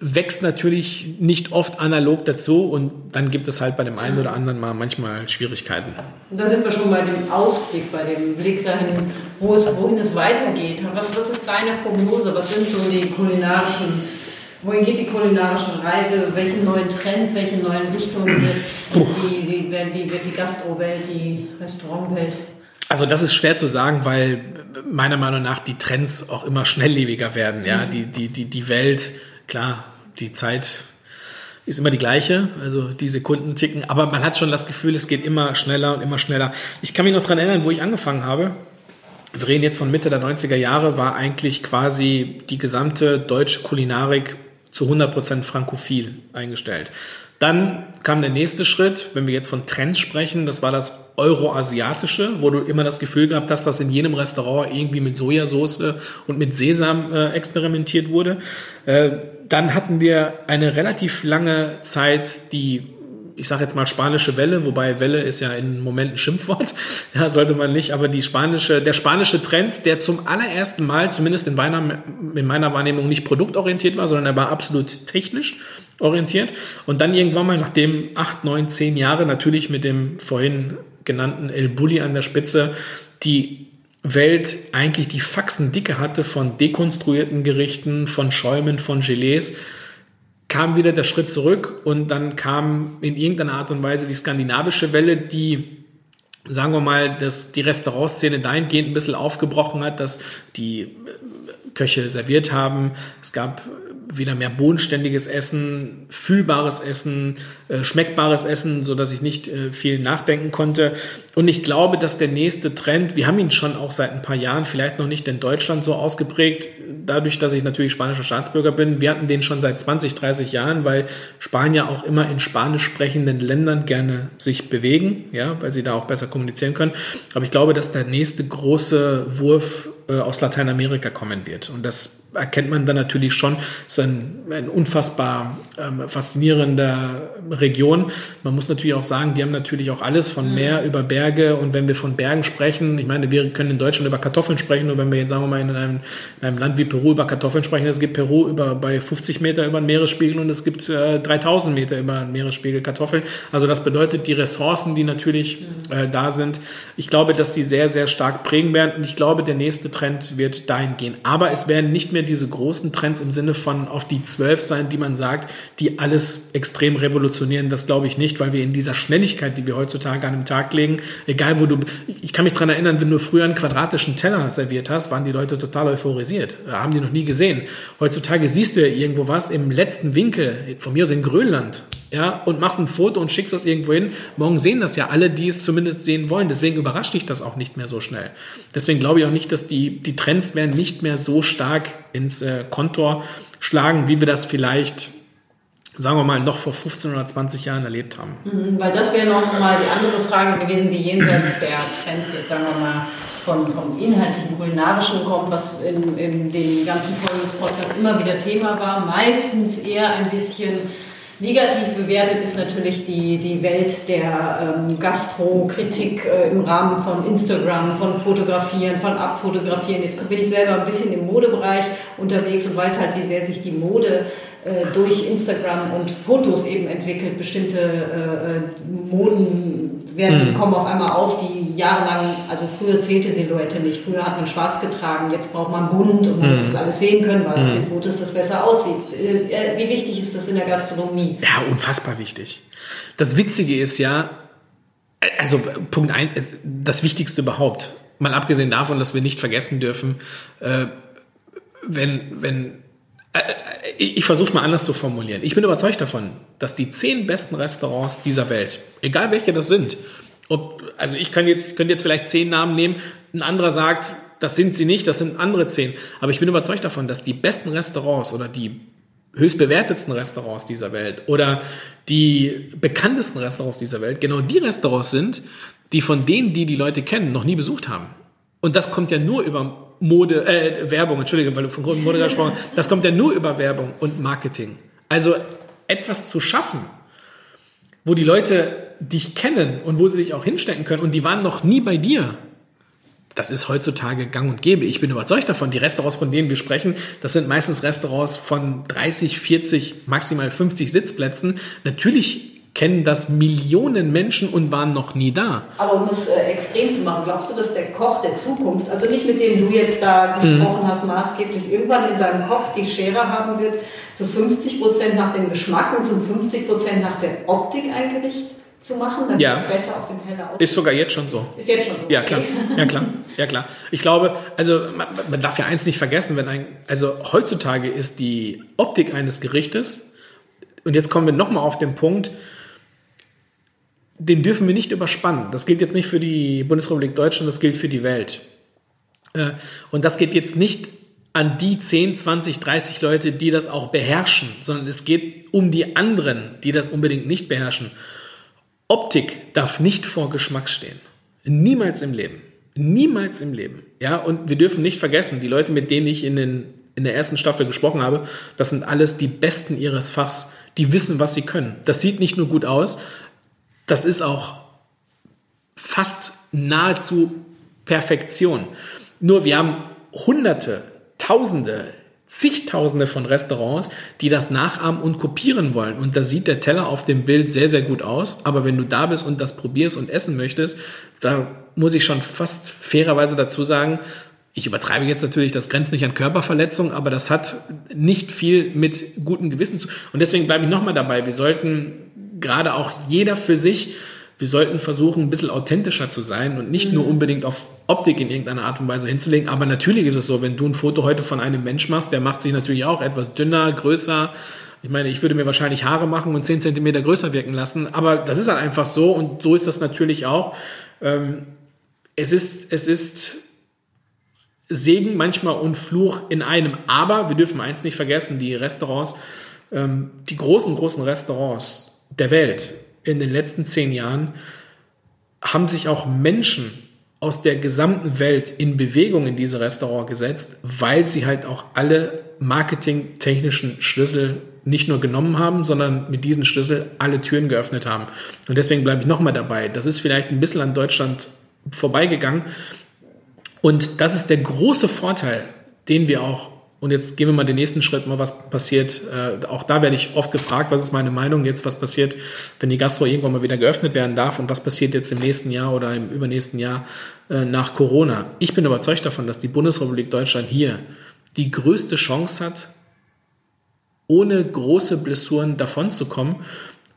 wächst natürlich nicht oft analog dazu und dann gibt es halt bei dem einen oder anderen mal manchmal Schwierigkeiten. Und da sind wir schon bei dem Ausblick, bei dem Blick dahin, wo es, wohin es weitergeht. Was, was ist deine Prognose? Was sind so die kulinarischen, wohin geht die kulinarische Reise? Welche neuen Trends, welche neuen Richtungen wird die, die, die, wird die Gastrowelt, die Restaurantwelt? Also das ist schwer zu sagen, weil meiner Meinung nach die Trends auch immer schnelllebiger werden. Ja, mhm. die, die, die, die Welt, klar, die Zeit ist immer die gleiche, also die Sekunden ticken, aber man hat schon das Gefühl, es geht immer schneller und immer schneller. Ich kann mich noch daran erinnern, wo ich angefangen habe. Wir reden jetzt von Mitte der 90er Jahre, war eigentlich quasi die gesamte deutsche Kulinarik zu 100% frankophil eingestellt. Dann kam der nächste Schritt, wenn wir jetzt von Trends sprechen, das war das Euroasiatische, wo du immer das Gefühl gehabt hast, dass in jedem Restaurant irgendwie mit Sojasauce und mit Sesam äh, experimentiert wurde. Äh, dann hatten wir eine relativ lange Zeit die ich sage jetzt mal spanische Welle, wobei Welle ist ja im Moment ein Schimpfwort, ja, sollte man nicht, aber die spanische, der spanische Trend, der zum allerersten Mal, zumindest in meiner, in meiner Wahrnehmung, nicht produktorientiert war, sondern er war absolut technisch orientiert. Und dann irgendwann mal, nachdem acht, neun, zehn Jahre natürlich mit dem vorhin genannten El Bulli an der Spitze, die Welt eigentlich die Faxendicke hatte von dekonstruierten Gerichten, von Schäumen, von Gelees, kam wieder der Schritt zurück und dann kam in irgendeiner Art und Weise die skandinavische Welle, die sagen wir mal, dass die Restaurantszene dahingehend ein bisschen aufgebrochen hat, dass die Köche serviert haben. Es gab wieder mehr bodenständiges Essen, fühlbares Essen, äh, schmeckbares Essen, so dass ich nicht äh, viel nachdenken konnte. Und ich glaube, dass der nächste Trend, wir haben ihn schon auch seit ein paar Jahren, vielleicht noch nicht in Deutschland so ausgeprägt, dadurch, dass ich natürlich spanischer Staatsbürger bin. Wir hatten den schon seit 20, 30 Jahren, weil Spanier auch immer in spanisch sprechenden Ländern gerne sich bewegen, ja, weil sie da auch besser kommunizieren können. Aber ich glaube, dass der nächste große Wurf äh, aus Lateinamerika kommen wird. Und das erkennt man dann natürlich schon. Es ist ein, ein unfassbar ähm, faszinierender Region. Man muss natürlich auch sagen, die haben natürlich auch alles von mhm. Meer über Berge. Und wenn wir von Bergen sprechen, ich meine, wir können in Deutschland über Kartoffeln sprechen. Und wenn wir jetzt, sagen wir mal, in einem, in einem Land wie Peru über Kartoffeln sprechen, es gibt Peru über, bei 50 Meter über den Meeresspiegel und es gibt äh, 3000 Meter über den Meeresspiegel Kartoffeln. Also das bedeutet, die Ressourcen, die natürlich mhm. äh, da sind, ich glaube, dass die sehr, sehr stark prägen werden. Und ich glaube, der nächste Trend wird dahin gehen. Aber es werden nicht mehr diese großen Trends im Sinne von auf die zwölf sein, die man sagt, die alles extrem revolutionieren. Das glaube ich nicht, weil wir in dieser Schnelligkeit, die wir heutzutage an den Tag legen, egal wo du, ich kann mich dran erinnern, wenn du früher einen quadratischen Teller serviert hast, waren die Leute total euphorisiert. Haben die noch nie gesehen. Heutzutage siehst du ja irgendwo was im letzten Winkel, von mir aus in Grönland, ja, und machst ein Foto und schickst das irgendwo hin. Morgen sehen das ja alle, die es zumindest sehen wollen. Deswegen überrascht dich das auch nicht mehr so schnell. Deswegen glaube ich auch nicht, dass die, die Trends werden nicht mehr so stark ins äh, Kontor schlagen, wie wir das vielleicht sagen wir mal, noch vor 15 oder 20 Jahren erlebt haben. Mhm, weil das wäre noch mal die andere Frage gewesen, die jenseits der Trends jetzt, sagen wir mal, von, vom inhaltlichen, kulinarischen kommt, was in, in den ganzen Folgen des Podcasts immer wieder Thema war. Meistens eher ein bisschen Negativ bewertet ist natürlich die, die Welt der ähm, Gastrokritik äh, im Rahmen von Instagram, von Fotografieren, von Abfotografieren. Jetzt bin ich selber ein bisschen im Modebereich unterwegs und weiß halt, wie sehr sich die Mode durch Instagram und Fotos eben entwickelt. Bestimmte äh, äh Moden werden, mhm. kommen auf einmal auf, die jahrelang, also früher zählte Silhouette nicht. Früher hat man schwarz getragen, jetzt braucht man bunt und man mhm. muss das alles sehen können, weil mhm. auf den Fotos das besser aussieht. Äh, wie wichtig ist das in der Gastronomie? Ja, unfassbar wichtig. Das Witzige ist ja, also Punkt 1, das Wichtigste überhaupt, mal abgesehen davon, dass wir nicht vergessen dürfen, äh, wenn, wenn äh, ich versuche mal anders zu formulieren. Ich bin überzeugt davon, dass die zehn besten Restaurants dieser Welt, egal welche das sind, ob, also ich kann jetzt, könnte jetzt vielleicht zehn Namen nehmen, ein anderer sagt, das sind sie nicht, das sind andere zehn. Aber ich bin überzeugt davon, dass die besten Restaurants oder die höchst bewertetsten Restaurants dieser Welt oder die bekanntesten Restaurants dieser Welt genau die Restaurants sind, die von denen, die die Leute kennen, noch nie besucht haben. Und das kommt ja nur über Mode, äh, Werbung, Entschuldige, weil du von Mode gesprochen hast, das kommt ja nur über Werbung und Marketing. Also etwas zu schaffen, wo die Leute dich kennen und wo sie dich auch hinstecken können und die waren noch nie bei dir. Das ist heutzutage gang und gäbe. Ich bin überzeugt davon, die Restaurants, von denen wir sprechen, das sind meistens Restaurants von 30, 40, maximal 50 Sitzplätzen. Natürlich kennen das Millionen Menschen und waren noch nie da. Aber um es äh, extrem zu machen, glaubst du, dass der Koch der Zukunft, also nicht mit dem du jetzt da gesprochen mhm. hast, maßgeblich irgendwann in seinem Kopf die Schere haben wird, zu 50 Prozent nach dem Geschmack und zu 50 Prozent nach der Optik ein Gericht zu machen, damit ja. es besser auf dem Teller aussieht? Ist sogar jetzt schon so. Ist jetzt schon so. Ja, klar. Ja, klar. Ja, klar. Ich glaube, also man, man darf ja eins nicht vergessen, wenn ein, also heutzutage ist die Optik eines Gerichtes, und jetzt kommen wir nochmal auf den Punkt, den dürfen wir nicht überspannen. Das gilt jetzt nicht für die Bundesrepublik Deutschland, das gilt für die Welt. Äh, und das geht jetzt nicht an die 10, 20, 30 Leute, die das auch beherrschen, sondern es geht um die anderen, die das unbedingt nicht beherrschen. Optik darf nicht vor Geschmack stehen. Niemals im Leben. Niemals im Leben. Ja, und wir dürfen nicht vergessen, die Leute, mit denen ich in, den, in der ersten Staffel gesprochen habe, das sind alles die Besten ihres Fachs. Die wissen, was sie können. Das sieht nicht nur gut aus, das ist auch fast nahezu Perfektion. Nur wir haben Hunderte, Tausende, zigtausende von Restaurants, die das nachahmen und kopieren wollen. Und da sieht der Teller auf dem Bild sehr, sehr gut aus. Aber wenn du da bist und das probierst und essen möchtest, da muss ich schon fast fairerweise dazu sagen, ich übertreibe jetzt natürlich, das grenzt nicht an Körperverletzung, aber das hat nicht viel mit gutem Gewissen zu. Und deswegen bleibe ich nochmal dabei. Wir sollten gerade auch jeder für sich, wir sollten versuchen, ein bisschen authentischer zu sein und nicht mhm. nur unbedingt auf Optik in irgendeiner Art und Weise hinzulegen. Aber natürlich ist es so, wenn du ein Foto heute von einem Mensch machst, der macht sich natürlich auch etwas dünner, größer. Ich meine, ich würde mir wahrscheinlich Haare machen und 10 Zentimeter größer wirken lassen. Aber das ist halt einfach so und so ist das natürlich auch. Ähm, es ist, es ist Segen manchmal und Fluch in einem. Aber wir dürfen eins nicht vergessen, die Restaurants, ähm, die großen, großen Restaurants, der Welt in den letzten zehn Jahren haben sich auch Menschen aus der gesamten Welt in Bewegung in diese Restaurant gesetzt, weil sie halt auch alle marketingtechnischen Schlüssel nicht nur genommen haben, sondern mit diesen Schlüssel alle Türen geöffnet haben. Und deswegen bleibe ich nochmal dabei. Das ist vielleicht ein bisschen an Deutschland vorbeigegangen. Und das ist der große Vorteil, den wir auch und jetzt gehen wir mal den nächsten Schritt, mal was passiert. Äh, auch da werde ich oft gefragt, was ist meine Meinung jetzt, was passiert, wenn die Gastro irgendwann mal wieder geöffnet werden darf und was passiert jetzt im nächsten Jahr oder im übernächsten Jahr äh, nach Corona. Ich bin überzeugt davon, dass die Bundesrepublik Deutschland hier die größte Chance hat, ohne große Blessuren davonzukommen,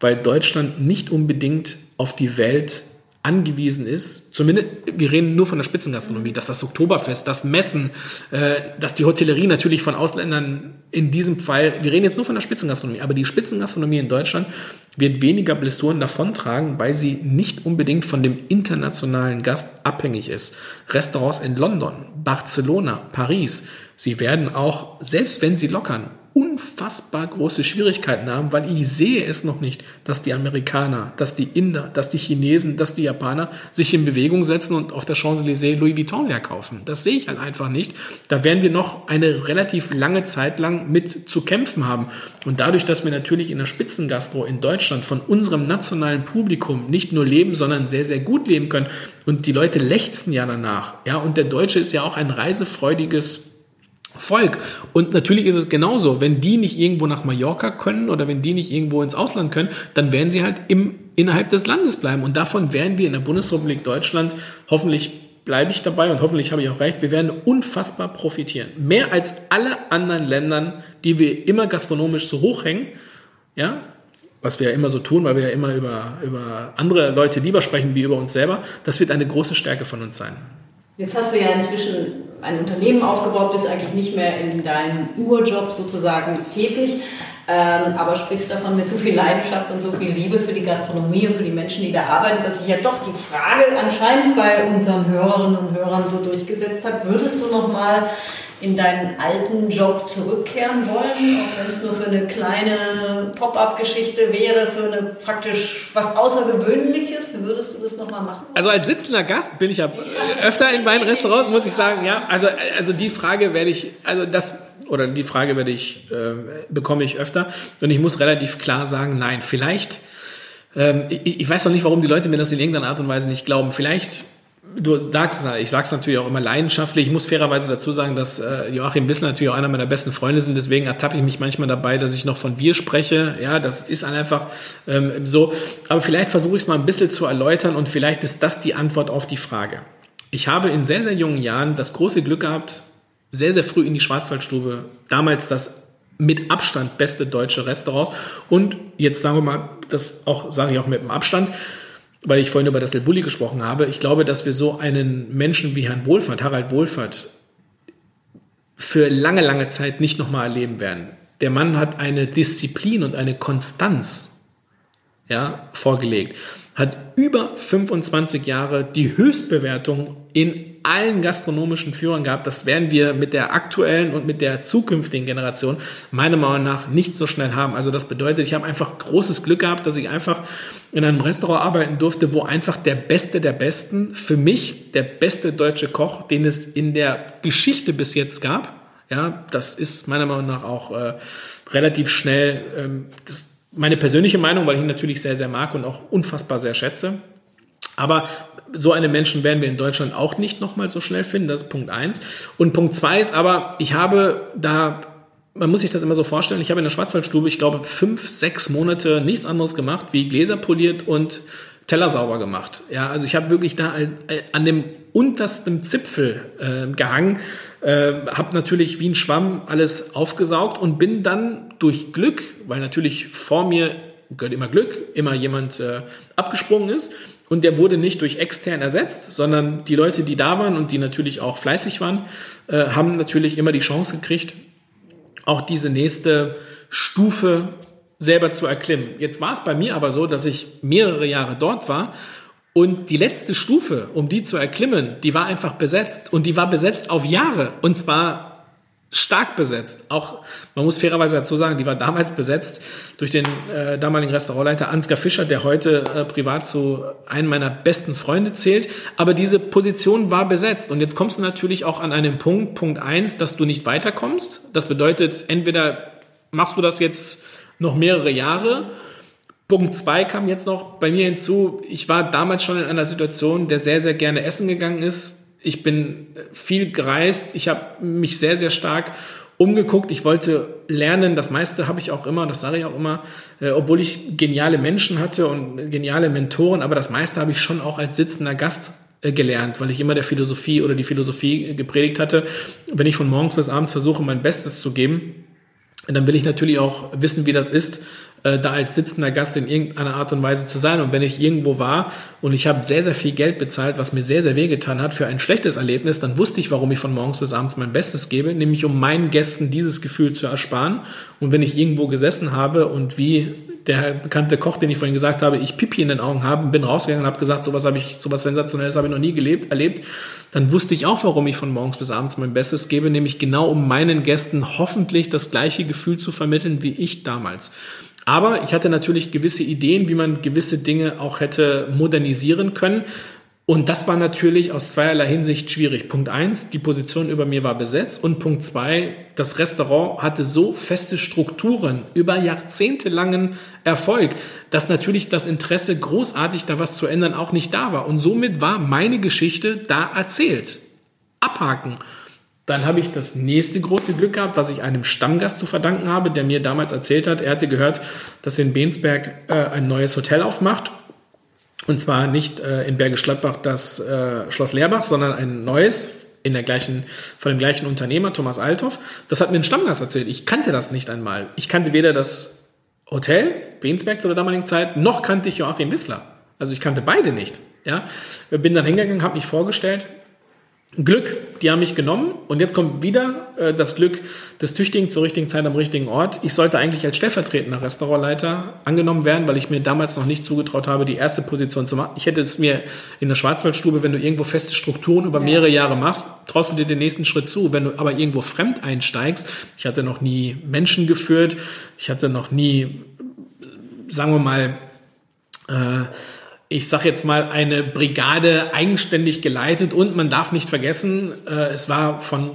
weil Deutschland nicht unbedingt auf die Welt angewiesen ist, zumindest, wir reden nur von der Spitzengastronomie, dass das Oktoberfest, das Messen, äh, dass die Hotellerie natürlich von Ausländern in diesem Fall, wir reden jetzt nur von der Spitzengastronomie, aber die Spitzengastronomie in Deutschland wird weniger Blessuren davontragen, weil sie nicht unbedingt von dem internationalen Gast abhängig ist. Restaurants in London, Barcelona, Paris, sie werden auch, selbst wenn sie lockern, unfassbar große Schwierigkeiten haben, weil ich sehe es noch nicht, dass die Amerikaner, dass die Inder, dass die Chinesen, dass die Japaner sich in Bewegung setzen und auf der Champs-Élysées Louis Vuitton leer kaufen. Das sehe ich halt einfach nicht. Da werden wir noch eine relativ lange Zeit lang mit zu kämpfen haben. Und dadurch, dass wir natürlich in der Spitzengastro in Deutschland von unserem nationalen Publikum nicht nur leben, sondern sehr, sehr gut leben können und die Leute lechzen ja danach. Ja, und der Deutsche ist ja auch ein reisefreudiges Volk. Und natürlich ist es genauso, wenn die nicht irgendwo nach Mallorca können oder wenn die nicht irgendwo ins Ausland können, dann werden sie halt im, innerhalb des Landes bleiben. Und davon werden wir in der Bundesrepublik Deutschland hoffentlich bleibe ich dabei und hoffentlich habe ich auch recht, wir werden unfassbar profitieren. Mehr als alle anderen Ländern, die wir immer gastronomisch so hochhängen, ja, was wir ja immer so tun, weil wir ja immer über, über andere Leute lieber sprechen wie über uns selber, das wird eine große Stärke von uns sein. Jetzt hast du ja inzwischen ein Unternehmen aufgebaut, bist eigentlich nicht mehr in deinem Urjob sozusagen tätig, ähm, aber sprichst davon mit so viel Leidenschaft und so viel Liebe für die Gastronomie und für die Menschen, die da arbeiten, dass sich ja doch die Frage anscheinend bei unseren Hörerinnen und Hörern so durchgesetzt hat, würdest du noch mal in deinen alten Job zurückkehren wollen, auch wenn es nur für eine kleine Pop-up-Geschichte wäre, für eine praktisch was Außergewöhnliches, würdest du das nochmal machen? Also als sitzender Gast bin ich ja öfter in meinen Restaurants, muss ich sagen, ja. Also, also die Frage werde ich, also das, oder die Frage werde ich, äh, bekomme ich öfter. Und ich muss relativ klar sagen, nein, vielleicht, ähm, ich, ich weiß noch nicht, warum die Leute mir das in irgendeiner Art und Weise nicht glauben. Vielleicht du sagst es, ich sage es natürlich auch immer leidenschaftlich. Ich muss fairerweise dazu sagen, dass äh, Joachim Wissler natürlich auch einer meiner besten Freunde sind. Deswegen ertappe ich mich manchmal dabei, dass ich noch von wir spreche. Ja, das ist einfach ähm, so. Aber vielleicht versuche ich es mal ein bisschen zu erläutern und vielleicht ist das die Antwort auf die Frage. Ich habe in sehr, sehr jungen Jahren das große Glück gehabt, sehr, sehr früh in die Schwarzwaldstube, damals das mit Abstand beste deutsche Restaurant und jetzt sagen wir mal, das auch sage ich auch mit dem Abstand, weil ich vorhin über das Bulli gesprochen habe, ich glaube, dass wir so einen Menschen wie Herrn Wohlfahrt, Harald Wohlfahrt, für lange, lange Zeit nicht nochmal erleben werden. Der Mann hat eine Disziplin und eine Konstanz ja, vorgelegt, hat über 25 Jahre die Höchstbewertung in allen gastronomischen Führern gehabt. Das werden wir mit der aktuellen und mit der zukünftigen Generation meiner Meinung nach nicht so schnell haben. Also das bedeutet, ich habe einfach großes Glück gehabt, dass ich einfach in einem Restaurant arbeiten durfte, wo einfach der Beste der Besten, für mich der beste deutsche Koch, den es in der Geschichte bis jetzt gab, ja, das ist meiner Meinung nach auch äh, relativ schnell ähm, das, meine persönliche Meinung, weil ich ihn natürlich sehr, sehr mag und auch unfassbar sehr schätze. Aber so einen Menschen werden wir in Deutschland auch nicht nochmal so schnell finden. Das ist Punkt eins. Und Punkt zwei ist aber, ich habe da, man muss sich das immer so vorstellen, ich habe in der Schwarzwaldstube, ich glaube, fünf, sechs Monate nichts anderes gemacht, wie Gläser poliert und Teller sauber gemacht. Ja, also ich habe wirklich da an dem untersten Zipfel äh, gehangen, äh, habe natürlich wie ein Schwamm alles aufgesaugt und bin dann durch Glück, weil natürlich vor mir gehört immer Glück, immer jemand äh, abgesprungen ist, und der wurde nicht durch extern ersetzt, sondern die Leute, die da waren und die natürlich auch fleißig waren, äh, haben natürlich immer die Chance gekriegt, auch diese nächste Stufe selber zu erklimmen. Jetzt war es bei mir aber so, dass ich mehrere Jahre dort war und die letzte Stufe, um die zu erklimmen, die war einfach besetzt und die war besetzt auf Jahre und zwar stark besetzt. Auch, man muss fairerweise dazu sagen, die war damals besetzt durch den äh, damaligen Restaurantleiter Ansgar Fischer, der heute äh, privat zu einem meiner besten Freunde zählt. Aber diese Position war besetzt. Und jetzt kommst du natürlich auch an einen Punkt, Punkt eins, dass du nicht weiterkommst. Das bedeutet, entweder machst du das jetzt noch mehrere Jahre. Punkt zwei kam jetzt noch bei mir hinzu. Ich war damals schon in einer Situation, der sehr, sehr gerne essen gegangen ist ich bin viel gereist, ich habe mich sehr, sehr stark umgeguckt. Ich wollte lernen, das meiste habe ich auch immer, das sage ich auch immer, äh, obwohl ich geniale Menschen hatte und geniale Mentoren, aber das meiste habe ich schon auch als sitzender Gast äh, gelernt, weil ich immer der Philosophie oder die Philosophie gepredigt hatte. Wenn ich von morgens bis abends versuche, mein Bestes zu geben, dann will ich natürlich auch wissen, wie das ist, äh, da als sitzender Gast in irgendeiner Art und Weise zu sein. Und wenn ich irgendwo war und ich habe sehr, sehr viel Geld bezahlt, was mir sehr, sehr wehgetan hat für ein schlechtes Erlebnis, dann wusste ich, warum ich von morgens bis abends mein Bestes gebe, nämlich um meinen Gästen dieses Gefühl zu ersparen. Und wenn ich irgendwo gesessen habe und wie der bekannte Koch, den ich vorhin gesagt habe, ich Pipi in den Augen habe, bin rausgegangen und habe gesagt, sowas habe ich, sowas Sensationelles habe ich noch nie gelebt, erlebt, dann wusste ich auch, warum ich von morgens bis abends mein Bestes gebe, nämlich genau um meinen Gästen hoffentlich das gleiche Gefühl zu vermitteln wie ich damals. Aber ich hatte natürlich gewisse Ideen, wie man gewisse Dinge auch hätte modernisieren können. Und das war natürlich aus zweierlei Hinsicht schwierig. Punkt eins, die Position über mir war besetzt. Und Punkt zwei, das Restaurant hatte so feste Strukturen über jahrzehntelangen Erfolg, dass natürlich das Interesse, großartig da was zu ändern, auch nicht da war. Und somit war meine Geschichte da erzählt. Abhaken. Dann habe ich das nächste große Glück gehabt, was ich einem Stammgast zu verdanken habe, der mir damals erzählt hat, er hatte gehört, dass in Bensberg äh, ein neues Hotel aufmacht. Und zwar nicht äh, in Bergisch Gladbach das äh, Schloss Leerbach, sondern ein neues in der gleichen, von dem gleichen Unternehmer, Thomas Althoff. Das hat mir ein Stammgast erzählt. Ich kannte das nicht einmal. Ich kannte weder das Hotel, Bensberg zu der damaligen Zeit, noch kannte ich Joachim Wissler. Also ich kannte beide nicht. Ja, bin dann hingegangen, habe mich vorgestellt Glück, die haben mich genommen und jetzt kommt wieder äh, das Glück des Tüchtigen zur richtigen Zeit am richtigen Ort. Ich sollte eigentlich als stellvertretender Restaurantleiter angenommen werden, weil ich mir damals noch nicht zugetraut habe, die erste Position zu machen. Ich hätte es mir in der Schwarzwaldstube, wenn du irgendwo feste Strukturen über mehrere Jahre machst, traust du dir den nächsten Schritt zu. Wenn du aber irgendwo fremd einsteigst, ich hatte noch nie Menschen geführt, ich hatte noch nie, sagen wir mal, äh, ich sage jetzt mal, eine Brigade eigenständig geleitet und man darf nicht vergessen, äh, es war von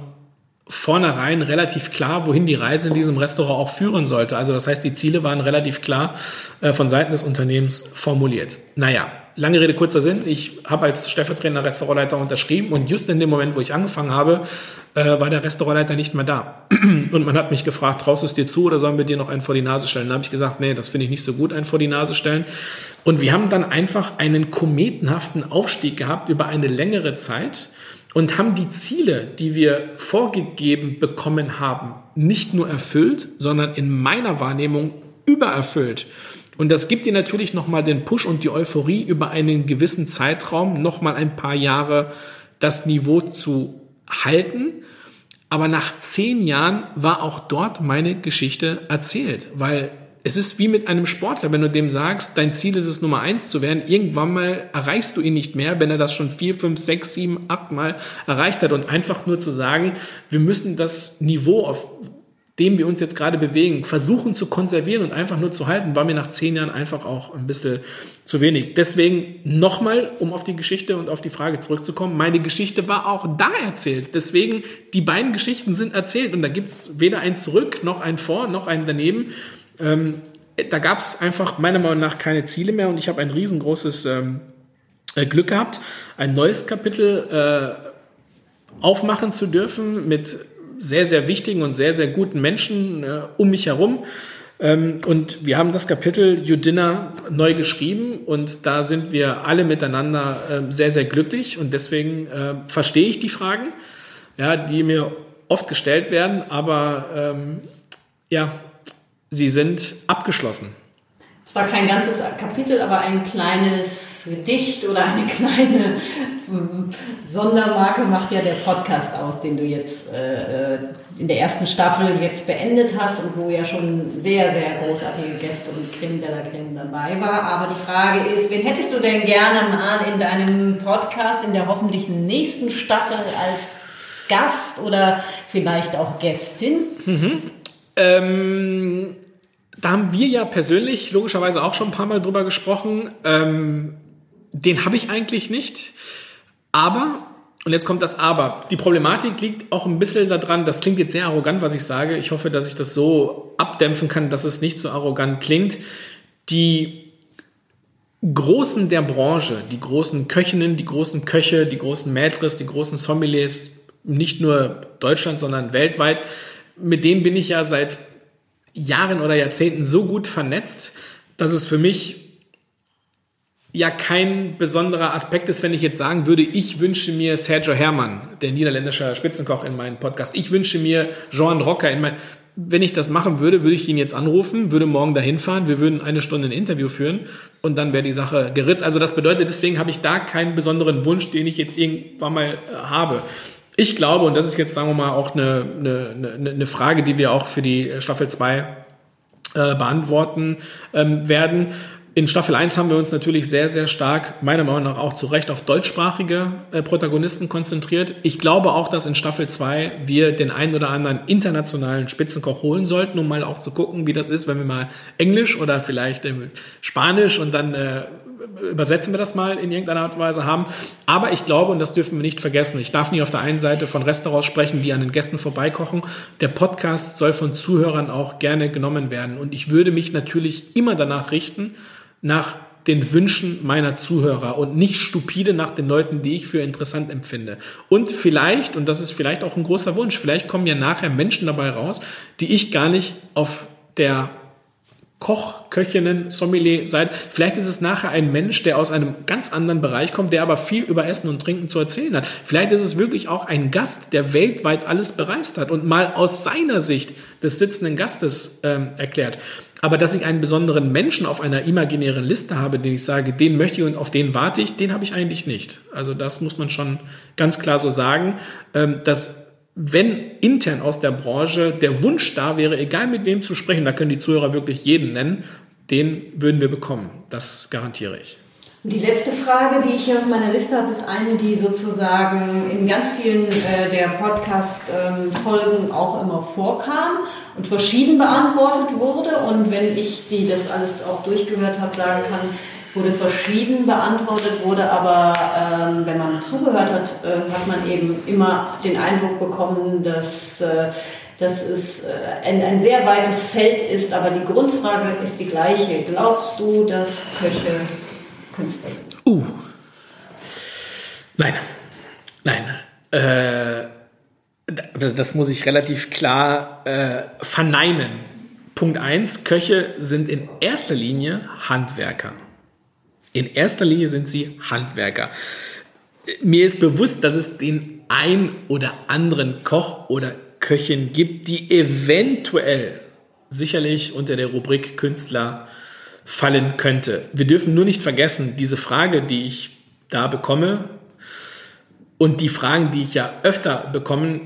vornherein relativ klar, wohin die Reise in diesem Restaurant auch führen sollte. Also das heißt, die Ziele waren relativ klar äh, von Seiten des Unternehmens formuliert. Naja, lange Rede, kurzer Sinn. Ich habe als stellvertretender Restaurantleiter unterschrieben und just in dem Moment, wo ich angefangen habe, äh, war der Restaurantleiter nicht mehr da. Und man hat mich gefragt, traust du es dir zu oder sollen wir dir noch einen vor die Nase stellen? Da habe ich gesagt, nee, das finde ich nicht so gut, einen vor die Nase stellen. Und wir haben dann einfach einen kometenhaften Aufstieg gehabt über eine längere Zeit und haben die Ziele, die wir vorgegeben bekommen haben, nicht nur erfüllt, sondern in meiner Wahrnehmung übererfüllt. Und das gibt dir natürlich nochmal den Push und die Euphorie über einen gewissen Zeitraum, nochmal ein paar Jahre das Niveau zu halten. Aber nach zehn Jahren war auch dort meine Geschichte erzählt, weil es ist wie mit einem Sportler, wenn du dem sagst, dein Ziel ist es, Nummer eins zu werden, irgendwann mal erreichst du ihn nicht mehr, wenn er das schon vier, fünf, sechs, sieben, acht Mal erreicht hat. Und einfach nur zu sagen, wir müssen das Niveau, auf dem wir uns jetzt gerade bewegen, versuchen zu konservieren und einfach nur zu halten, war mir nach zehn Jahren einfach auch ein bisschen zu wenig. Deswegen nochmal, um auf die Geschichte und auf die Frage zurückzukommen, meine Geschichte war auch da erzählt. Deswegen, die beiden Geschichten sind erzählt und da gibt's weder ein Zurück, noch ein Vor, noch ein Daneben. Ähm, da gab es einfach meiner Meinung nach keine Ziele mehr und ich habe ein riesengroßes ähm, äh, Glück gehabt, ein neues Kapitel äh, aufmachen zu dürfen mit sehr, sehr wichtigen und sehr, sehr guten Menschen äh, um mich herum. Ähm, und wir haben das Kapitel Judina neu geschrieben und da sind wir alle miteinander äh, sehr, sehr glücklich und deswegen äh, verstehe ich die Fragen, ja, die mir oft gestellt werden, aber ähm, ja, sie sind abgeschlossen. Zwar kein ganzes Kapitel, aber ein kleines Gedicht oder eine kleine Sondermarke macht ja der Podcast aus, den du jetzt äh, in der ersten Staffel jetzt beendet hast und wo ja schon sehr, sehr großartige Gäste und Creme de la Creme dabei war. Aber die Frage ist, wen hättest du denn gerne mal in deinem Podcast in der hoffentlich nächsten Staffel als Gast oder vielleicht auch Gästin? Mhm. Ähm, da haben wir ja persönlich logischerweise auch schon ein paar Mal drüber gesprochen. Ähm, den habe ich eigentlich nicht. Aber, und jetzt kommt das Aber, die Problematik liegt auch ein bisschen daran, das klingt jetzt sehr arrogant, was ich sage. Ich hoffe, dass ich das so abdämpfen kann, dass es nicht so arrogant klingt. Die Großen der Branche, die großen Köchinnen, die großen Köche, die großen Maîtres, die großen Sommeliers, nicht nur Deutschland, sondern weltweit, mit denen bin ich ja seit Jahren oder Jahrzehnten so gut vernetzt, dass es für mich ja kein besonderer Aspekt ist, wenn ich jetzt sagen würde, ich wünsche mir Sergio Herrmann, der niederländische Spitzenkoch in meinem Podcast. Ich wünsche mir Jean Rocker in mein wenn ich das machen würde, würde ich ihn jetzt anrufen, würde morgen dahin fahren, wir würden eine Stunde ein Interview führen und dann wäre die Sache geritzt. Also das bedeutet, deswegen habe ich da keinen besonderen Wunsch, den ich jetzt irgendwann mal äh, habe. Ich glaube, und das ist jetzt, sagen wir mal, auch eine, eine, eine Frage, die wir auch für die Staffel 2 äh, beantworten ähm, werden. In Staffel 1 haben wir uns natürlich sehr, sehr stark, meiner Meinung nach auch zu Recht, auf deutschsprachige äh, Protagonisten konzentriert. Ich glaube auch, dass in Staffel 2 wir den einen oder anderen internationalen Spitzenkoch holen sollten, um mal auch zu gucken, wie das ist, wenn wir mal Englisch oder vielleicht äh, Spanisch und dann äh, übersetzen wir das mal in irgendeiner Art und Weise haben. Aber ich glaube, und das dürfen wir nicht vergessen, ich darf nicht auf der einen Seite von Restaurants sprechen, die an den Gästen vorbeikochen. Der Podcast soll von Zuhörern auch gerne genommen werden. Und ich würde mich natürlich immer danach richten, nach den Wünschen meiner Zuhörer und nicht stupide nach den Leuten, die ich für interessant empfinde. Und vielleicht, und das ist vielleicht auch ein großer Wunsch, vielleicht kommen ja nachher Menschen dabei raus, die ich gar nicht auf der Koch, Köchinnen, Sommelier seid. Vielleicht ist es nachher ein Mensch, der aus einem ganz anderen Bereich kommt, der aber viel über Essen und Trinken zu erzählen hat. Vielleicht ist es wirklich auch ein Gast, der weltweit alles bereist hat und mal aus seiner Sicht des sitzenden Gastes ähm, erklärt. Aber dass ich einen besonderen Menschen auf einer imaginären Liste habe, den ich sage, den möchte ich und auf den warte ich, den habe ich eigentlich nicht. Also das muss man schon ganz klar so sagen, ähm, dass wenn intern aus der Branche der Wunsch da wäre, egal mit wem zu sprechen, da können die Zuhörer wirklich jeden nennen, den würden wir bekommen. Das garantiere ich. Die letzte Frage, die ich hier auf meiner Liste habe, ist eine, die sozusagen in ganz vielen äh, der Podcast-Folgen ähm, auch immer vorkam und verschieden beantwortet wurde. Und wenn ich die das alles auch durchgehört habe, sagen kann, wurde verschieden beantwortet, wurde aber, ähm, wenn man zugehört hat, äh, hat man eben immer den Eindruck bekommen, dass, äh, dass es äh, ein, ein sehr weites Feld ist, aber die Grundfrage ist die gleiche. Glaubst du, dass Köche Künstler sind? Uh. Nein. Nein. Äh, das muss ich relativ klar äh, verneinen. Punkt 1, Köche sind in erster Linie Handwerker. In erster Linie sind sie Handwerker. Mir ist bewusst, dass es den ein oder anderen Koch oder Köchin gibt, die eventuell sicherlich unter der Rubrik Künstler fallen könnte. Wir dürfen nur nicht vergessen, diese Frage, die ich da bekomme und die Fragen, die ich ja öfter bekomme,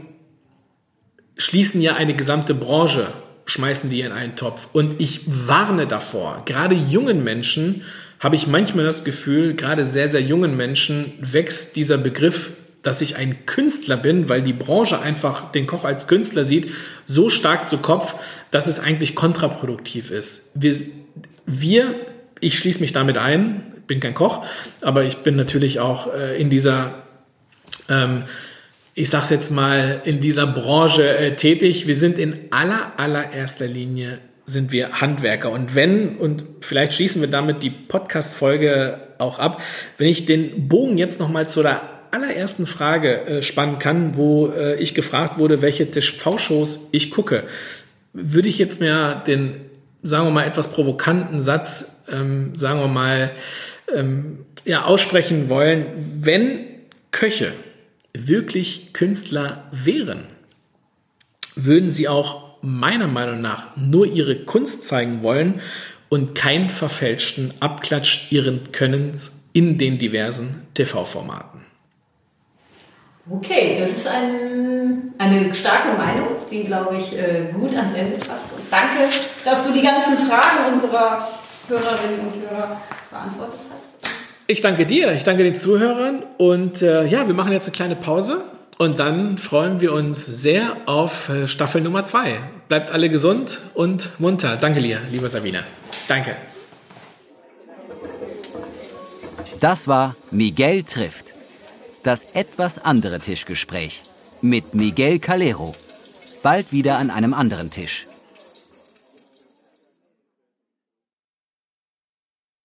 schließen ja eine gesamte Branche, schmeißen die in einen Topf. Und ich warne davor, gerade jungen Menschen, habe ich manchmal das Gefühl, gerade sehr, sehr jungen Menschen wächst dieser Begriff, dass ich ein Künstler bin, weil die Branche einfach den Koch als Künstler sieht, so stark zu Kopf, dass es eigentlich kontraproduktiv ist. Wir, wir ich schließe mich damit ein, bin kein Koch, aber ich bin natürlich auch äh, in dieser, ähm, ich sage jetzt mal, in dieser Branche äh, tätig. Wir sind in aller, allererster Linie sind wir Handwerker. Und wenn, und vielleicht schließen wir damit die Podcast-Folge auch ab, wenn ich den Bogen jetzt nochmal zu der allerersten Frage äh, spannen kann, wo äh, ich gefragt wurde, welche TV-Shows ich gucke, würde ich jetzt mir den, sagen wir mal, etwas provokanten Satz, ähm, sagen wir mal, ähm, ja, aussprechen wollen, wenn Köche wirklich Künstler wären, würden sie auch meiner Meinung nach nur ihre Kunst zeigen wollen und keinen verfälschten Abklatsch ihren Könnens in den diversen TV-Formaten. Okay, das ist ein, eine starke Meinung, die, glaube ich, äh, gut ans Ende passt. Und danke, dass du die ganzen Fragen unserer Hörerinnen und Hörer beantwortet hast. Ich danke dir, ich danke den Zuhörern und äh, ja, wir machen jetzt eine kleine Pause und dann freuen wir uns sehr auf äh, Staffel Nummer zwei. Bleibt alle gesund und munter. Danke dir, liebe Sabine. Danke. Das war Miguel trifft. Das etwas andere Tischgespräch mit Miguel Calero. Bald wieder an einem anderen Tisch.